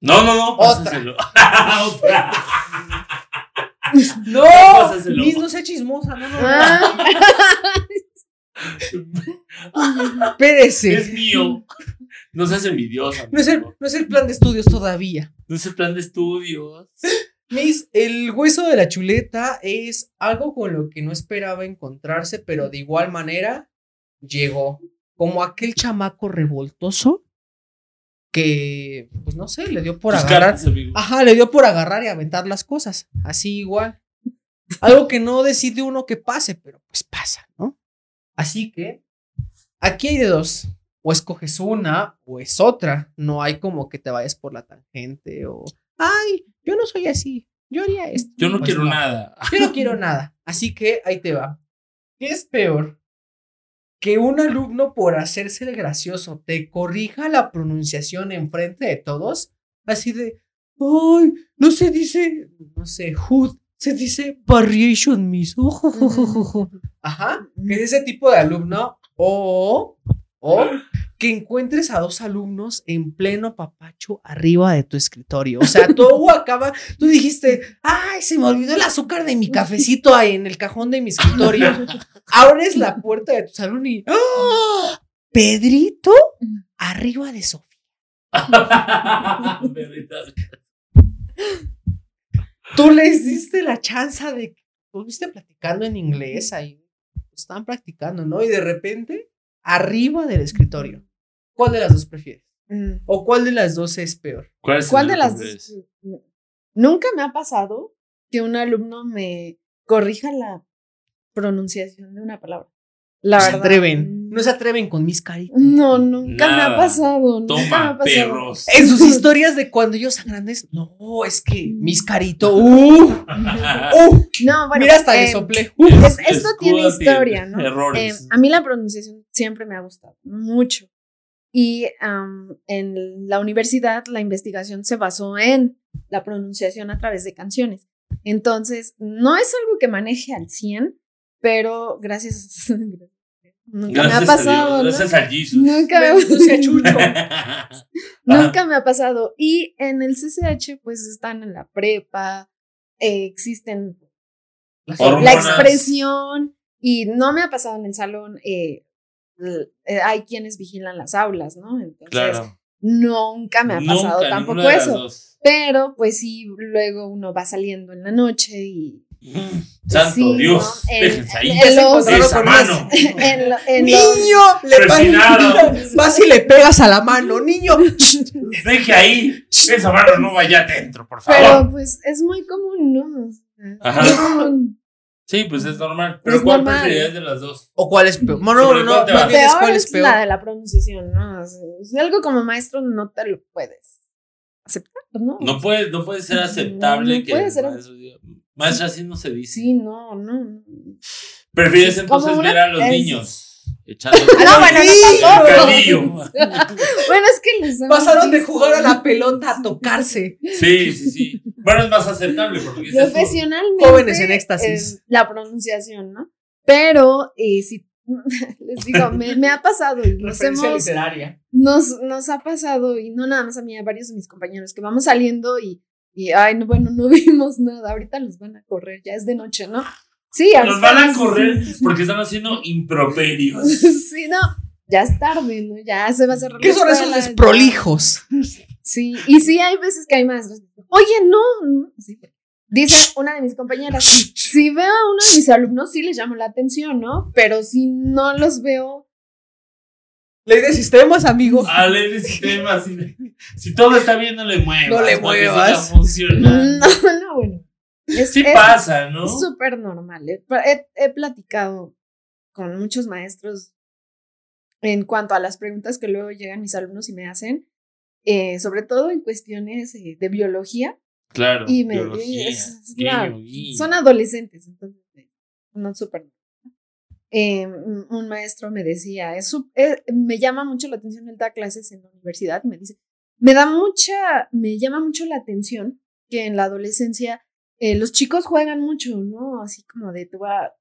No, no, no,
Otra.
pásaselo. Otra.
No,
Pásaselo.
Miss, no sea chismosa. No, no, no. Espérese.
Es mío. No seas envidiosa.
No es, el, no es el plan de estudios todavía.
No es el plan de estudios.
Miss, el hueso de la chuleta es algo con lo que no esperaba encontrarse, pero de igual manera llegó. Como aquel chamaco revoltoso que, pues no sé, le dio por
Tus
agarrar. Ajá, le dio por agarrar y aventar las cosas. Así igual. Algo que no decide uno que pase, pero pues pasa, ¿no? Así que aquí hay de dos. O escoges una o es otra. No hay como que te vayas por la tangente o, ay, yo no soy así. Yo haría esto.
Yo no
Pues
quiero nada.
Yo no quiero nada. Así que ahí te va. ¿Qué es peor? Que un alumno por hacerse el gracioso te corrija la pronunciación enfrente de todos. Así de, ay, no se dice, no sé, hood, se dice variation, miss. Ujujujuju". Ajá, que es ese tipo de alumno. O, o que encuentres a dos alumnos en pleno papacho arriba de tu escritorio. O sea, tú acaba, tú dijiste, ay, se me olvidó el azúcar de mi cafecito ahí en el cajón de mi escritorio. Abres la puerta de tu salón y, ¡ah! Pedrito arriba de Sofía. Tú les diste la chance de que estuviste platicando en inglés ahí. Estaban practicando, ¿no? Y de repente, arriba del escritorio. ¿Cuál de las dos prefieres?
Mm.
¿O cuál de las dos es peor?
¿Cuál, es
¿Cuál de las dos? Nunca me ha pasado que un alumno me corrija la pronunciación de una palabra. La
no se atreven. No se atreven con mis caritas.
No, nunca me
Nada.
ha pasado. nunca me ha
Toma,
pasado.
perros.
En sus historias de cuando ellos son grandes, no, es que mis carito, uh, uh,
No, bueno.
mira hasta le
eh,
soplé. Uh.
es- esto tiene historia, ¿no?
Errores.
Eh, a mí la pronunciación siempre me ha gustado mucho. Y en la universidad la investigación se basó en la pronunciación a través de canciones. Entonces, no es algo que maneje al 100, pero gracias. Nunca me ha
a
pasado.
Dios,
¿no?
Gracias a Jesus.
Nunca me,
Chucho.
nunca me ha pasado. Y en el CCH, pues están en la prepa, eh, existen la expresión y no me ha pasado en el salón. eh, eh, hay quienes vigilan las aulas, ¿no? Entonces,
Claro.
nunca me ha pasado
Nunca,
tampoco eso. Pero, pues sí, luego uno va saliendo en la noche y.
Santo
sí,
Dios.
¿no? En-
Déjense ahí.
en los-
Esa mano.
en lo- en los-
Niño, le
Persinado.
vas, y le pegas a la mano, niño.
Deje ahí. Esa mano no vaya adentro, por favor.
pero, pues es muy común, ¿no? O sea,
Ajá.
muy común.
Sí, pues es normal. Pero
Es
¿cuál
normal.
preferirías de las dos?
¿O cuál es peor? No, no,
¿Sobre
no,
cuál te
no
Peor
cuál es
es
peor.
la de la pronunciación, ¿no? O sea, algo como maestro no te lo puedes aceptar, ¿no?
No puede, no puede ser aceptable
No, no
que
puede ser-
maestro Maestra, así no se dice.
Sí, no, no.
Prefieres
Sí,
entonces ver a los
es-
niños echando
Ah, no, bueno, no tampoco. Bueno, es que les
Pasaron de jugar a la pelota a tocarse.
Sí, sí, sí. Bueno, es más aceptable porque
Profesionalmente.
Jóvenes en éxtasis.
eh, la pronunciación, ¿no? Pero, eh, si. Les digo, me, me ha pasado y nos hemos.
literaria.
Nos, nos ha pasado, y no nada más a mí, a varios de mis compañeros, que vamos saliendo y. y ay, no, bueno, no vimos nada. Ahorita los van a correr, ya es de noche, ¿no? Sí,
Los van a correr porque están haciendo improperios.
sí, no. Ya es tarde, ¿no? Ya se va a cerrar.
¿Qué son esos desprolijos?
Sí, y sí hay veces que hay maestros. Oye, no. no", sí. Dice una de mis compañeras, si veo a uno de mis alumnos, sí les llamo la atención, ¿no? Pero si no los veo,
Ley de sistemas, amigo.
A ley de sistema, si, si todo está bien, no le muevas.
No le muevas.
no, no, bueno. Es,
Sí
es-
pasa, ¿no?
es súper normal. He, he- he platicado con muchos maestros en cuanto a las preguntas que luego llegan mis alumnos y me hacen, eh, sobre todo en cuestiones eh, de biología.
Claro.
Y me-
biología,
es- claro,
biología.
son adolescentes, entonces eh, no súper. Eh, un maestro me decía, es eh, me llama mucho la atención, él da clases en la universidad y me dice, me da mucha, me llama mucho la atención que en la adolescencia eh, los chicos juegan mucho, ¿no? Así como de tú va,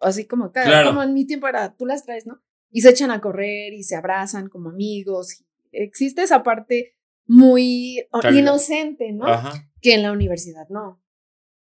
así como,
Claro.
como en mi tiempo era, tú las traes, ¿no? Y se echan a correr y se abrazan como amigos. existe esa parte muy
Calidad.
inocente, ¿no?
Ajá.
que en la universidad no.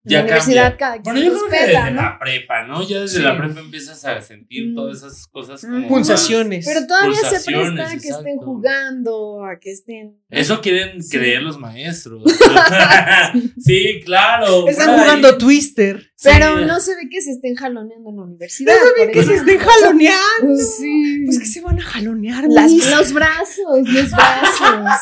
En la universidad
cambia.
cada quien
Bueno, yo creo que
respeta,
desde
¿no?
la prepa, ¿no? Ya desde
Sí.
la prepa empiezas a sentir
Mm.
todas esas cosas como
Mm.
Pulsaciones.
Pero todavía se
Pulsaciones,
presta a que estén jugando, a que estén.
Eso quieren
Sí.
creer los maestros. sí, claro.
Están
ahí.
jugando Twister.
Pero
Sí.
no se ve que se estén jaloneando en la universidad.
No se ve que se estén jaloneando.
Pues sí.
Pues que se van a jalonear,
Las- los brazos, los brazos.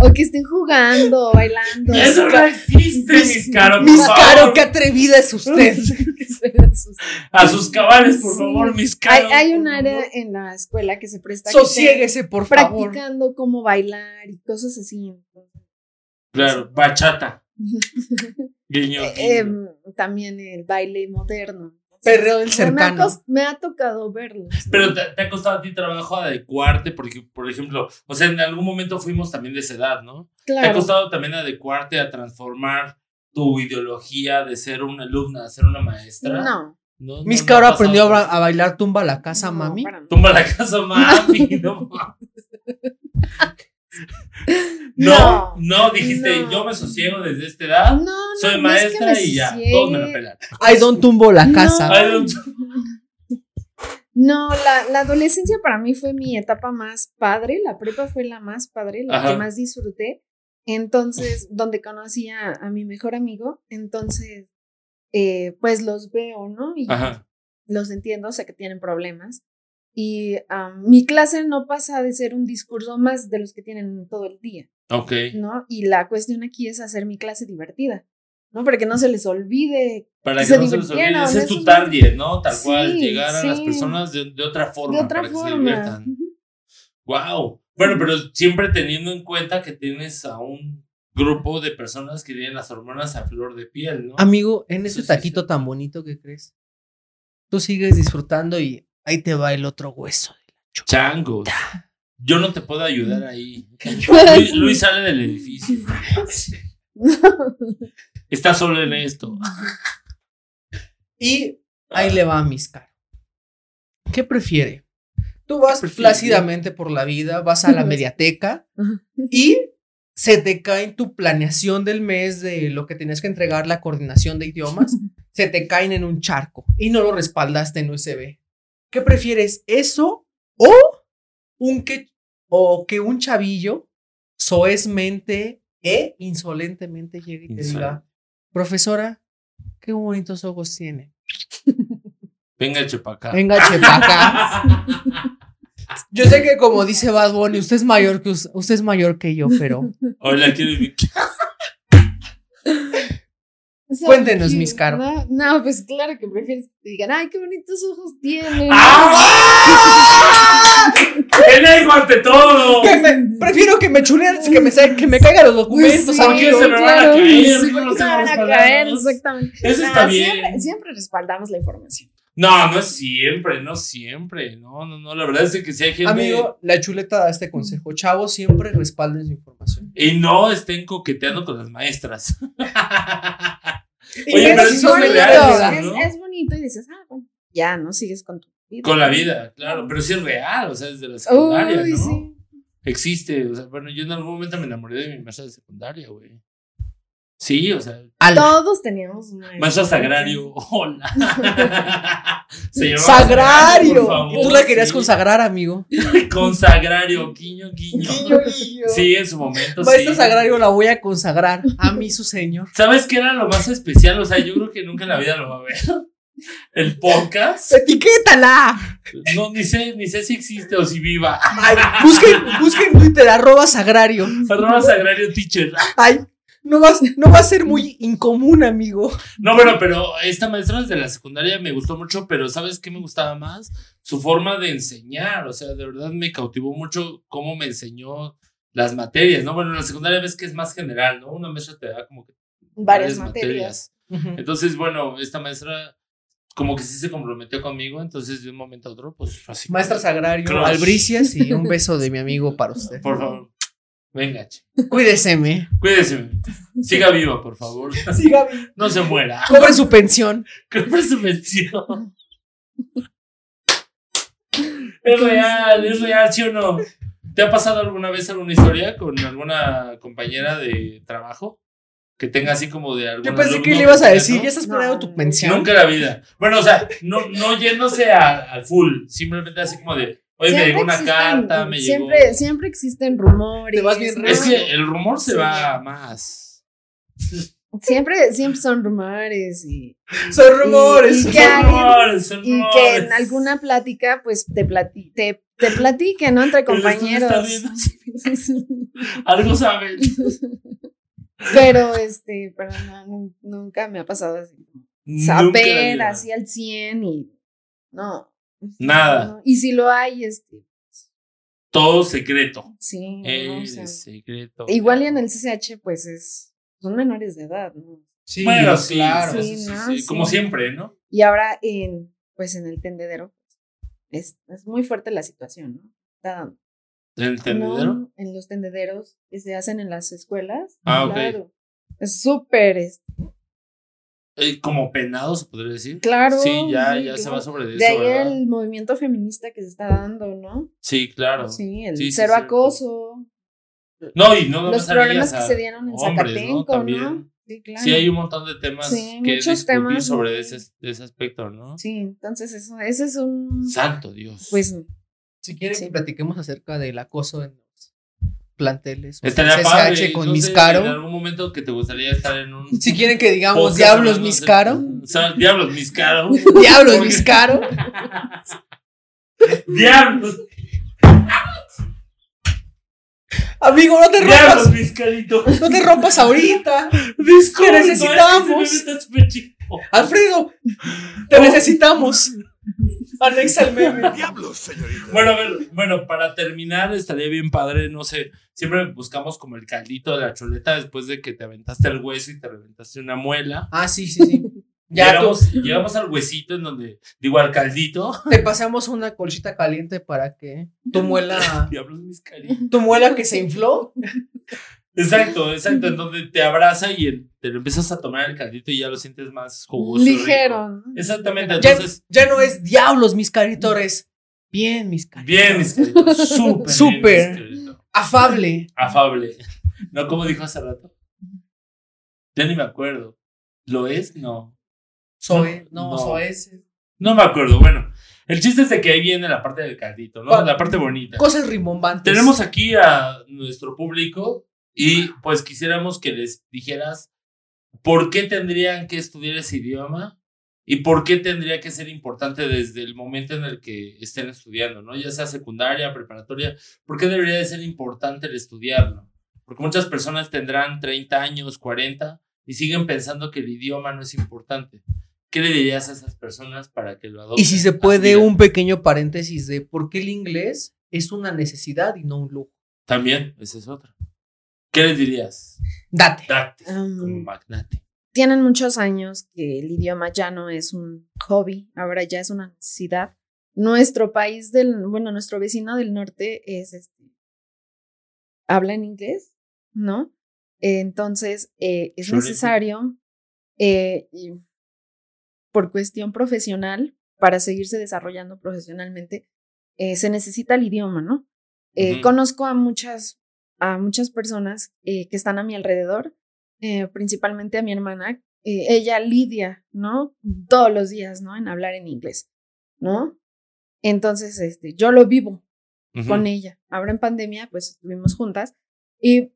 O que estén jugando, bailando.
Eso no existe, mis caros. por
Mis caro, qué atrevida es usted.
A sus cabales, por
Sí.
favor, mis
Hay,
caros.
hay un área
favor.
en la escuela que se presta
Sosiéguese, por favor.
practicando cómo bailar y cosas así.
Claro, bachata. Guiño.
Eh, em, también el baile moderno.
Perreo del
Me ha,
cercano.
me ha tocado verlos. ¿no?
Pero te, te ha costado a ti trabajo adecuarte, porque, por ejemplo, o sea, en algún momento fuimos también de esa edad, ¿no? ¿Te ha
claro.
costado también adecuarte a transformar tu ideología de ser una alumna a ser una maestra?
No.
¿No? ¿No-
Mis
no
aprendió a, bailar tumba la casa,
no,
mami.
Tumba la casa, mami. No, no,
No,
no, dijiste,
no.
yo me sosiego desde esta edad,
No, no,
soy
no es que
maestra y ya, todos me la pelan.
Ay, don tumbo la
No.
casa.
No, la, la adolescencia para mí fue mi etapa más padre, la prepa fue la más padre, la
Ajá.
que más disfruté. Entonces, donde conocí a, a mi mejor amigo, entonces, eh, pues los veo, ¿no? Y
Ajá.
los entiendo, sé que tienen problemas. Y am, mi clase no pasa de ser un discurso más de los que tienen todo el día,
Ok.
¿no? Y la cuestión aquí es hacer mi clase divertida, ¿no? Para que no se les olvide
Para
que
que
se
no se los olvide, ese es tu target, ¿no? Tal cual,
Sí,
llegar a las personas de, de otra forma,
de otra
para que se
forma.
diviertan. Wow. Bueno, pero siempre teniendo en cuenta que tienes a un grupo de personas que tienen las hormonas a flor de piel, ¿no?
Amigo, en ese taquito
sí.
tan bonito que crees, tú sigues disfrutando y ahí te va el otro hueso.
Changos. Yo no te puedo ayudar ahí. Luis, Luis sale del edificio. Está solo en esto.
Y ahí le va a mis caros. ¿Qué prefiere? Tú vas
prefiere?
plácidamente por la vida, vas a la mediateca y se te cae en tu planeación del mes de lo que tenías que entregar la coordinación de idiomas, se te caen en un charco y no lo respaldaste en USB. ¿Qué prefieres? ¿Eso o un que o que un chavillo soezmente e insolentemente llegue y te diga, profesora, qué bonitos ojos tiene?
Venga, chepacá.
Venga, chepaca. Yo sé que como dice Bad Bunny, usted es mayor que us- usted es mayor que yo, pero
Hola, quiero mi-
O sea,
Cuéntenos,
que-
mis Caro.
No, no, pues claro que prefieres que te digan, ay, qué bonitos ojos tiene.
¡Ah! ¡El ego ante todo!
que me- prefiero que me chuleen que me, que me caigan los documentos.
Sí,
¿Por qué
amigo.
se me van a caer?
sí,
¿Cómo
porque
nos
se me van a caer, exactamente.
Eso está
Siempre,
bien.
siempre respaldamos la información.
No, no es siempre, no siempre. No, no, no. La verdad es que si hay gente.
Amigo, la chuleta da este consejo. Chavos, siempre respalden su información.
Y no estén coqueteando con las maestras. Oye, pero
es,
eso
son
es
bonito,
real,
menores de edad.
es,
¿no?
es bonito y dices, ah, bueno, ya, no sigues con tu vida.
Con la vida, claro. Pero sí es real, o sea, desde la secundaria,
Uy,
¿no?
sí.
Existe. O sea, bueno, yo en algún momento me enamoré de mi maestra de secundaria, güey. Sí, o sea,
Todos teníamos una.
maestra Sagrario. Hola. Se
Sagrario.
por favor,
Y tú la querías
sí.
consagrar, amigo.
Consagrario, guiño, guiño. Sí, en su momento
Maestro
sí.
Sagrario la voy a consagrar a mí, su señor.
¿Sabes qué era lo más especial? O sea, yo creo que nunca en la vida lo va a ver. El podcast.
¡Etiquétala!
No, ni sé, ni sé si existe o si viva.
Ay, busquen, busquen Twitter, arroba Sagrario.
Arroba Sagrario Teacher.
Ay, no va, no va a ser muy incomún, amigo.
No, bueno, pero esta maestra desde la secundaria me gustó mucho, pero ¿sabes qué me gustaba más? Su forma de enseñar, o sea, de verdad me cautivó mucho cómo me enseñó las materias, ¿no? Bueno, en la secundaria ves que es más general, ¿no? Una maestra te da como que
Varias materias.
Entonces, bueno, esta maestra como que sí se comprometió conmigo, entonces de un momento a otro, pues así.
Maestra Sagrario,
Crush.
Albricias y un beso de mi amigo para usted.
Por favor, venga, che.
Cuídeseme.
cuídese, siga viva, por favor,
Sí, Gaby.
no se muera.
Cobre su pensión.
Compre su mención. Es real, es real, ¿sí o no? ¿Te ha pasado alguna vez alguna historia con alguna compañera de trabajo? que tenga así como de algún
Yo pensé que le ibas a decir,
¿no?
ya estás planeando tu
No.
pensión.
Nunca en la vida. Bueno, o sea, no, no yéndose al full, simplemente así como de, oye, me
Siempre
llegó una
existen-
carta, me
siempre,
llegó...
Siempre existen rumores.
Te vas bien
¿no?
Es que el rumor se
Sí.
va más.
Siempre, siempre son rumores y,
Son rumores.
Y- y
Son
alguien-
rumores, son
y que
rumores.
en alguna plática pues te, plati te, te platiquen, ¿no? Entre
me
compañeros.
Algo saben.
pero este, pero no, nu- nunca me ha pasado así. Saber así al 100 y no.
Nada.
no. Y si lo hay, este,
Todo secreto.
sí. no, o
El
sea,
secreto.
igual y en el CCH pues es, son menores de edad, ¿no?
Sí,
Bueno, sí,
claro.
sí,
Sí,
sí,
¿no?
sí,
Sí.
Como siempre, ¿no?
Y ahora en, pues en el tendedero, es, es muy fuerte la situación, ¿no? Está-
¿El tendedero?
No, en los tendederos que se hacen en las escuelas.
Ah, ok.
Claro. Es súper, es-
Eh, como penado, se podría decir.
claro.
Sí, ya,
sí,
ya se va sobre de
De
eso,
ahí
¿verdad?
el movimiento feminista que se está dando, ¿no?
Sí, claro.
Sí, el
Sí,
cero acoso,
No, y no
los problemas que se dieron en
hombres,
Zacatenco, ¿no?
También.
Sí, claro.
Sí, hay un montón de temas
Sí,
que
muchos
discutir
temas
sobre ese, ese aspecto, ¿no?
Sí, entonces eso, ese es un...
Santo Dios.
Pues
Si quieren
Sí.
que platiquemos acerca del acoso en planteles.
Estaría padre.
con
no
mis
sé,
caro.
En algún momento que te gustaría estar en un.
Si quieren que digamos diablos
hablando
mis
de- diablos mis caro.
Diablos
Porque-
mis caro.
diablos,
Amigo, no te
diablos
rompas.
carito.
No te rompas ahorita.
Disculpa,
Te necesitamos. Alfredo, te necesitamos. Anexa el meme.
Diablos, señorita.
Bueno, a ver, bueno, para terminar, estaría bien padre, no sé, siempre buscamos como el caldito de la chuleta después de que te aventaste el hueso y te reventaste una muela.
Ah, sí, sí, sí. Ya tú,
llegamos, llegamos al huesito en donde, digo, al caldito.
te pasamos una colchita caliente para que tu muela,
Diablos mis caritos.
tu muela que se infló,
Exacto, exacto, en donde te abraza y el- te lo empiezas a tomar el caldito y ya lo sientes más jugoso. rico.
ligero.
Exactamente,
Ya,
entonces,
ya no es diablos mis caritores. Bien, mis caritos.
bien, mis caritos. Súper.
Súper. Afable.
Afable. ¿No? como dijo hace rato? Ya ni me acuerdo. ¿Lo es? No.
Soy. No,
No.
soy ese.
No me acuerdo. Bueno, el chiste es de que ahí viene la parte del caldito, ¿no?
Pa-
La parte bonita.
Cosas rimbombantes.
Tenemos aquí a nuestro público y pues quisiéramos que les dijeras por qué tendrían que estudiar ese idioma y por qué tendría que ser importante desde el momento en el que estén estudiando, ¿no? Ya sea secundaria, preparatoria, ¿por qué debería de ser importante el estudiarlo? Porque muchas personas tendrán 30 años, 40 y siguen pensando que el idioma no es importante. ¿Qué le dirías a esas personas para que lo adopten?
Y si se puede, un pequeño paréntesis de por qué el inglés es una necesidad y no un lujo.
También, esa es otra. ¿Qué les dirías?
Date.
Date,
Um,
como magnate.
tienen muchos años que el idioma ya no es un hobby, ahora ya es una necesidad. Nuestro país del, bueno, nuestro vecino del norte es este, habla en inglés, ¿no? Entonces, eh, es necesario, eh, y por cuestión profesional, para seguirse desarrollando profesionalmente, eh, se necesita el idioma, ¿no? Eh. Conozco a muchas, a muchas personas eh, que están a mi alrededor, eh, principalmente a mi hermana, eh, ella lidia, ¿no? Todos los días, ¿no? En hablar en inglés, ¿no? Entonces, este, yo lo vivo
Ujú.
con ella. Ahora en pandemia, pues estuvimos juntas y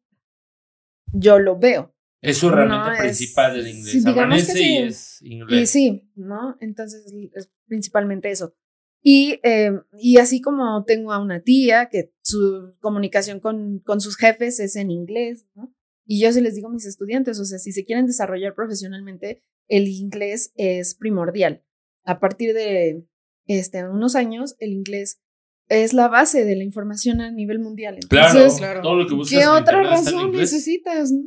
yo lo veo.
Es su herramienta
No,
principal del inglés.
sí, digamos
Amanece
que sí.
y es inglés.
Y sí, ¿no? Entonces es principalmente eso. Y, eh, y así como tengo a una tía que su comunicación con, con sus jefes es en inglés, ¿no? Y yo se les digo a mis estudiantes, o sea, si se quieren desarrollar profesionalmente, el inglés es primordial. A partir de este, unos años, el inglés es la base de la información a nivel mundial.
Claro,
Entonces,
claro.
todo lo que buscas
¿Qué otra razón necesitas? no?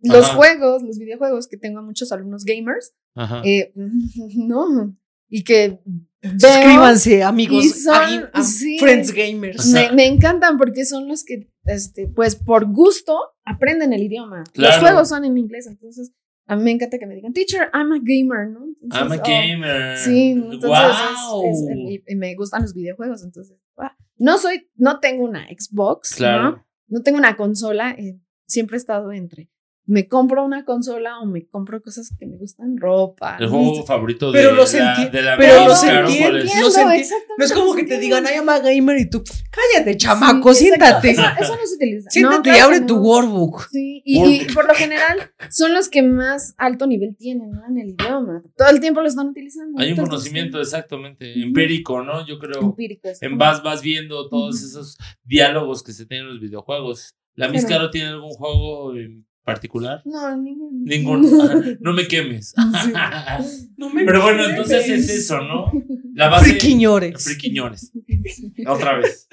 Los
Ajá.
juegos, los videojuegos, que tengo a muchos alumnos gamers,
Ajá.
eh, no, y que
Suscríbanse, amigos.
y son- sí.
Friends Gamers.
me, me encantan porque son los que, este, pues por gusto, aprenden el idioma.
Claro.
Los juegos son en inglés, entonces a mí me encanta que me digan, teacher, I'm a gamer, ¿no? Entonces,
I'm a
oh,
gamer.
Sí, entonces
wow.
es- es- y- y me gustan los videojuegos, entonces, ah, no soy, no tengo una Xbox,
Claro.
¿no? No tengo una consola, eh, siempre he estado entre me compro una consola o me compro cosas que me gustan, ropa.
El
¿no?
juego favorito
Pero
de,
los
la, de la
pero los entiendo. No es como que te digan, ay, ama gamer y tú, cállate, chamaco,
Sí,
siéntate.
Eso, eso no se utiliza.
Siéntate
No,
y abre tu workbook.
Sí, y, por lo general son los que más alto nivel tienen ¿no? en el idioma. Todo el tiempo lo están utilizando.
Hay un conocimiento exactamente empírico, ¿no? Yo creo.
empírico. es
En vas vas viendo todos esos diálogos que se tienen en los videojuegos. ¿La Miss
Claro.
Caro tiene algún juego en particular?
No, ninguno.
Ninguno. Ajá, No me quemes.
Sí.
No me
Pero bueno,
quemes.
entonces es eso, ¿no? La base.
Friquiñores.
Friquiñores. Otra vez.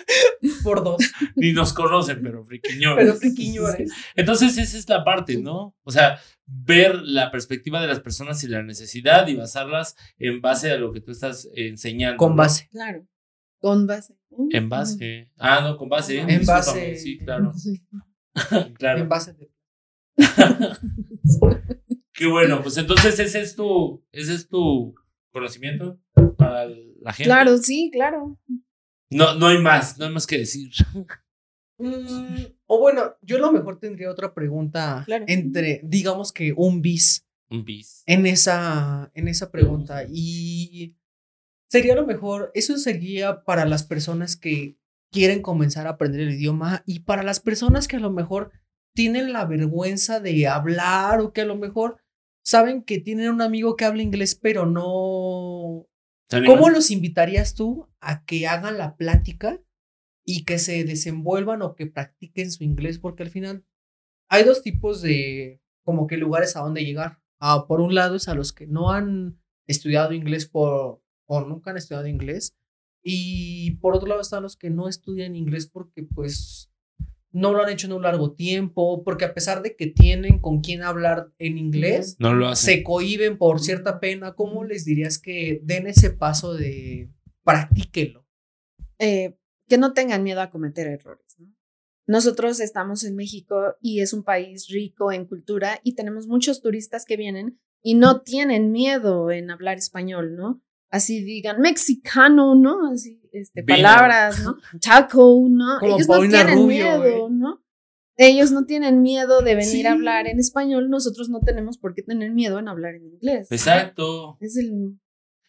Por dos.
Ni nos conocen, pero friquiñores.
Pero friquiñores.
Entonces esa es la parte, ¿no? O sea, ver la perspectiva de las personas y la necesidad y basarlas en base a lo que tú estás enseñando.
Con
¿no?
base.
Claro. Con base.
En base. Ah, no, con base.
En
base.
Sí, claro.
Sí.
claro.
En base de.
Qué bueno, pues entonces ese es tu, ese es tu conocimiento para la gente.
Claro, sí, claro.
No, no hay más, no hay más que decir.
Mm, o bueno, yo a lo mejor tendría otra pregunta
Claro.
entre, digamos que un bis
Un bis.
en esa, en esa pregunta. Y sería lo mejor, eso sería para las personas que quieren comenzar a aprender el idioma y para las personas que a lo mejor tienen la vergüenza de hablar o que a lo mejor saben que tienen un amigo que habla inglés pero no... ¿Cómo los invitarías tú a que hagan la plática y que se desenvuelvan o que practiquen su inglés? Porque al final hay dos tipos de como que lugares a donde llegar. Ah, por un lado es a los que no han estudiado inglés por, o nunca han estudiado inglés. Y por otro lado están los que no estudian inglés porque pues no lo han hecho en un largo tiempo, porque a pesar de que tienen con quién hablar en inglés,
No lo hacen.
se cohiben por cierta pena. ¿Cómo les dirías que den ese paso de practíquelo?
eh, que no tengan miedo a cometer errores. ¿no? Nosotros estamos en México y es un país rico en cultura y tenemos muchos turistas que vienen y no tienen miedo en hablar español, ¿no? Así digan mexicano, ¿no? Así, este,
Vino.
palabras, ¿no? Taco, ¿no?
Como
Ellos
Paulina
no tienen
Rubio,
miedo,
¿eh?
¿no? Ellos no tienen miedo de venir
Sí.
a hablar en español, nosotros no tenemos por qué tener miedo en hablar en inglés.
Exacto.
Es el...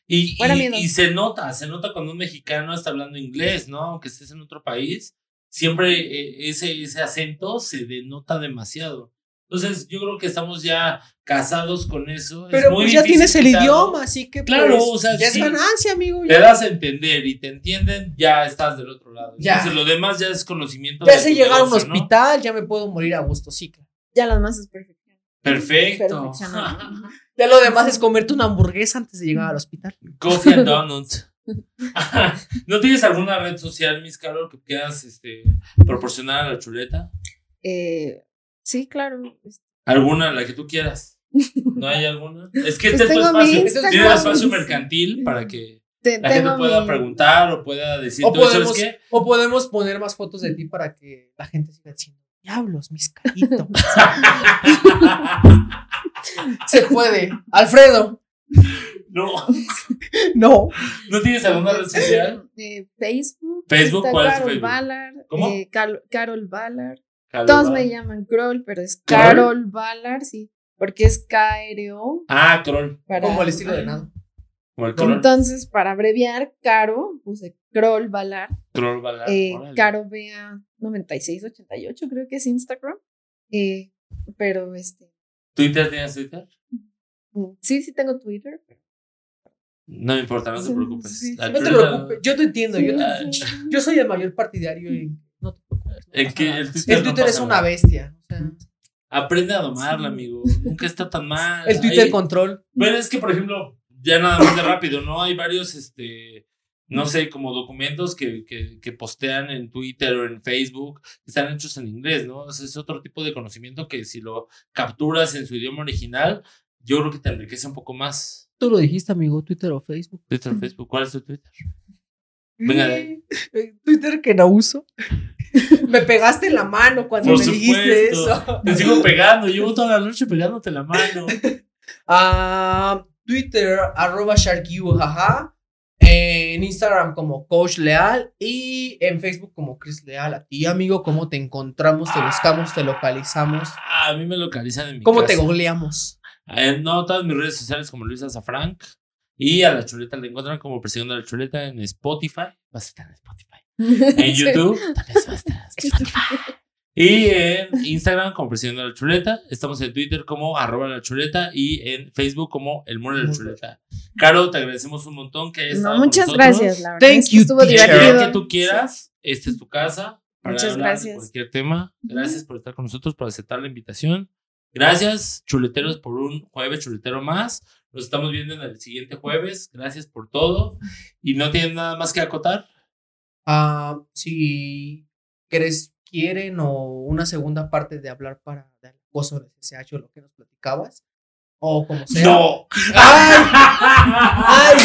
Y, y se nota, se nota cuando un mexicano está hablando inglés, ¿no? Aunque estés en otro país, siempre eh, ese, ese acento se denota demasiado. Entonces, yo creo que estamos ya casados con eso. Es
Pero
muy
pues ya tienes el
quitarlo.
idioma, así que
Claro,
pues,
o sea,
ya
sí.
es ganancia, amigo.
Te
Ya,
das a entender y te entienden, ya estás del otro lado.
Ya.
Entonces, lo demás ya es conocimiento.
ya sé llegar a un hospital, ya me puedo morir a gusto, sí. claro.
Ya lo demás es.
Perfecto.
Perfeccionado.
Ya lo demás es comerte una hamburguesa antes de llegar al hospital.
Coffee and Donuts. ¿No tienes alguna red social, Miss Carol, que quieras este, proporcionar a la chuleta?
Eh, sí, claro.
¿Alguna, la que tú quieras? ¿No hay alguna? Es que
Pues
este es tu espacio. Tiene espacio mercantil para que
Te-
la gente pueda
mi-
preguntar o pueda decir,
O
¿tú sabes
podemos,
qué?
o podemos poner más fotos de ti para que la gente siga diciendo, diablos, mis caritos. Se puede. Alfredo.
No,
No.
¿no tienes alguna red social?
Eh, Facebook.
Facebook, ¿cuál es tu
Carol
Facebook?
Ballard.
¿Cómo?
eh, Carol Ballard.
Carol
Todos
Ballard.
me llaman Kroll, pero es
¿Kroll?
Carol Ballard, sí. Porque es K-R-O.
Ah, Kroll.
para-
Como el estilo de nada.
Como el Kroll.
Entonces, para abreviar, Caro, puse Kroll Ballard.
Kroll Ballard.
Eh. Caro Bea 9688, creo que es Instagram. Eh, pero este.
¿Twitter tienes Twitter?
Sí, sí tengo Twitter.
No me importa, no te preocupes.
sí,
La
sí.
No te preocupes. Yo te entiendo. Yo,
Ah,
yo soy el mayor partidario y no te preocupes.
El Twitter
El
no
Twitter es una
nada.
bestia. o sea,
Aprende a domarla, amigo. Nunca está tan mal.
el Twitter
Ahí-
control.
Bueno, es que, por ejemplo, ya nada más de rápido, ¿no? Hay varios, este, no sé, como documentos que, que, que postean en Twitter o en Facebook, que están hechos en inglés, ¿no? O sea, es otro tipo de conocimiento que si lo capturas en su idioma original, yo creo que te enriquece un poco más.
Tú lo dijiste, amigo, Twitter o Facebook.
Twitter, Facebook, ¿cuál es tu Twitter? Venga
Twitter que no uso. Me pegaste en la mano cuando
Por
me dijiste eso.
Te sigo pegando, llevo toda la noche pegándote la mano.
Ah, Twitter, arroba jaja. En Instagram como Coach Leal y en Facebook como Chris Leal. A ti, amigo, ¿cómo te encontramos, te buscamos, te localizamos?
A mí me localizan en mi
¿Cómo
casa.
te googleamos?
Eh, no, todas mis redes sociales como Luis Azafranc. Y a la chuleta le encuentran como Persiguiendo a la Chuleta en Spotify. Vas a estar en Spotify. En
Sí.
YouTube también vas a estar en Spotify. Y en Instagram como Persiguiendo a la Chuleta. Estamos en Twitter como arroba la chuleta y en Facebook como el muro de la chuleta. Caro, te agradecemos un montón que hayas
No,
estado con
muchas
nosotros.
gracias, la verdad.
Thank
es que
you,
estuvo divertido.
que tú quieras, esta es tu casa. Para
Muchas
de
gracias.
cualquier tema. Gracias por estar con nosotros, por aceptar la invitación. Gracias, chuleteros, por un jueves chuletero más. Nos estamos viendo en el siguiente jueves. Gracias por todo. Y no tienen nada más que acotar.
Ah, si quieres, quieren o una segunda parte de hablar para del acoso del SSH o lo que nos platicabas, o como sea.
¡No!
¡Ay! ¡Ay!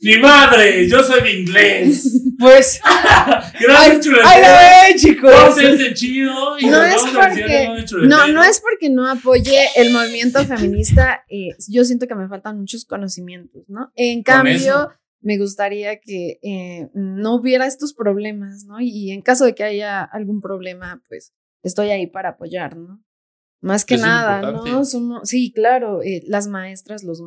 ¡Mi madre! Yo soy de inglés.
Pues,
Gracias,
¡ay,
chuleteros.
ay, la ven, chicos!
Pórtense chido. Y
No es porque-. No, no es porque no apoye el movimiento feminista. eh, yo siento que me faltan muchos conocimientos, ¿no? En cambio, me gustaría que eh, no hubiera estos problemas, ¿no? Y en caso de que haya algún problema, pues estoy ahí para apoyar, ¿no? Más que
es
nada,
importante.
¿no? Somos, sí, claro, eh, las maestras, los,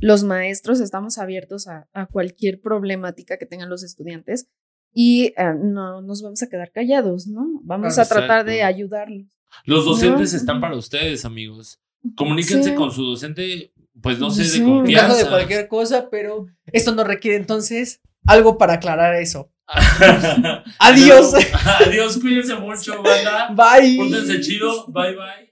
los maestros estamos abiertos a, a cualquier problemática que tengan los estudiantes y eh, no nos vamos a quedar callados, ¿no? Vamos
Ah,
a tratar de
exacto.
ayudarlos.
Los docentes
No.
están para ustedes, amigos. Comuníquense
Sí.
con su docente, pues no sé, de
Sí.
En caso
confianza.
de cualquier cosa, pero esto no requiere entonces algo para aclarar eso. Adiós.
Adiós, cuídense mucho, banda.
Bye.
Pórtense chido. Bye, bye.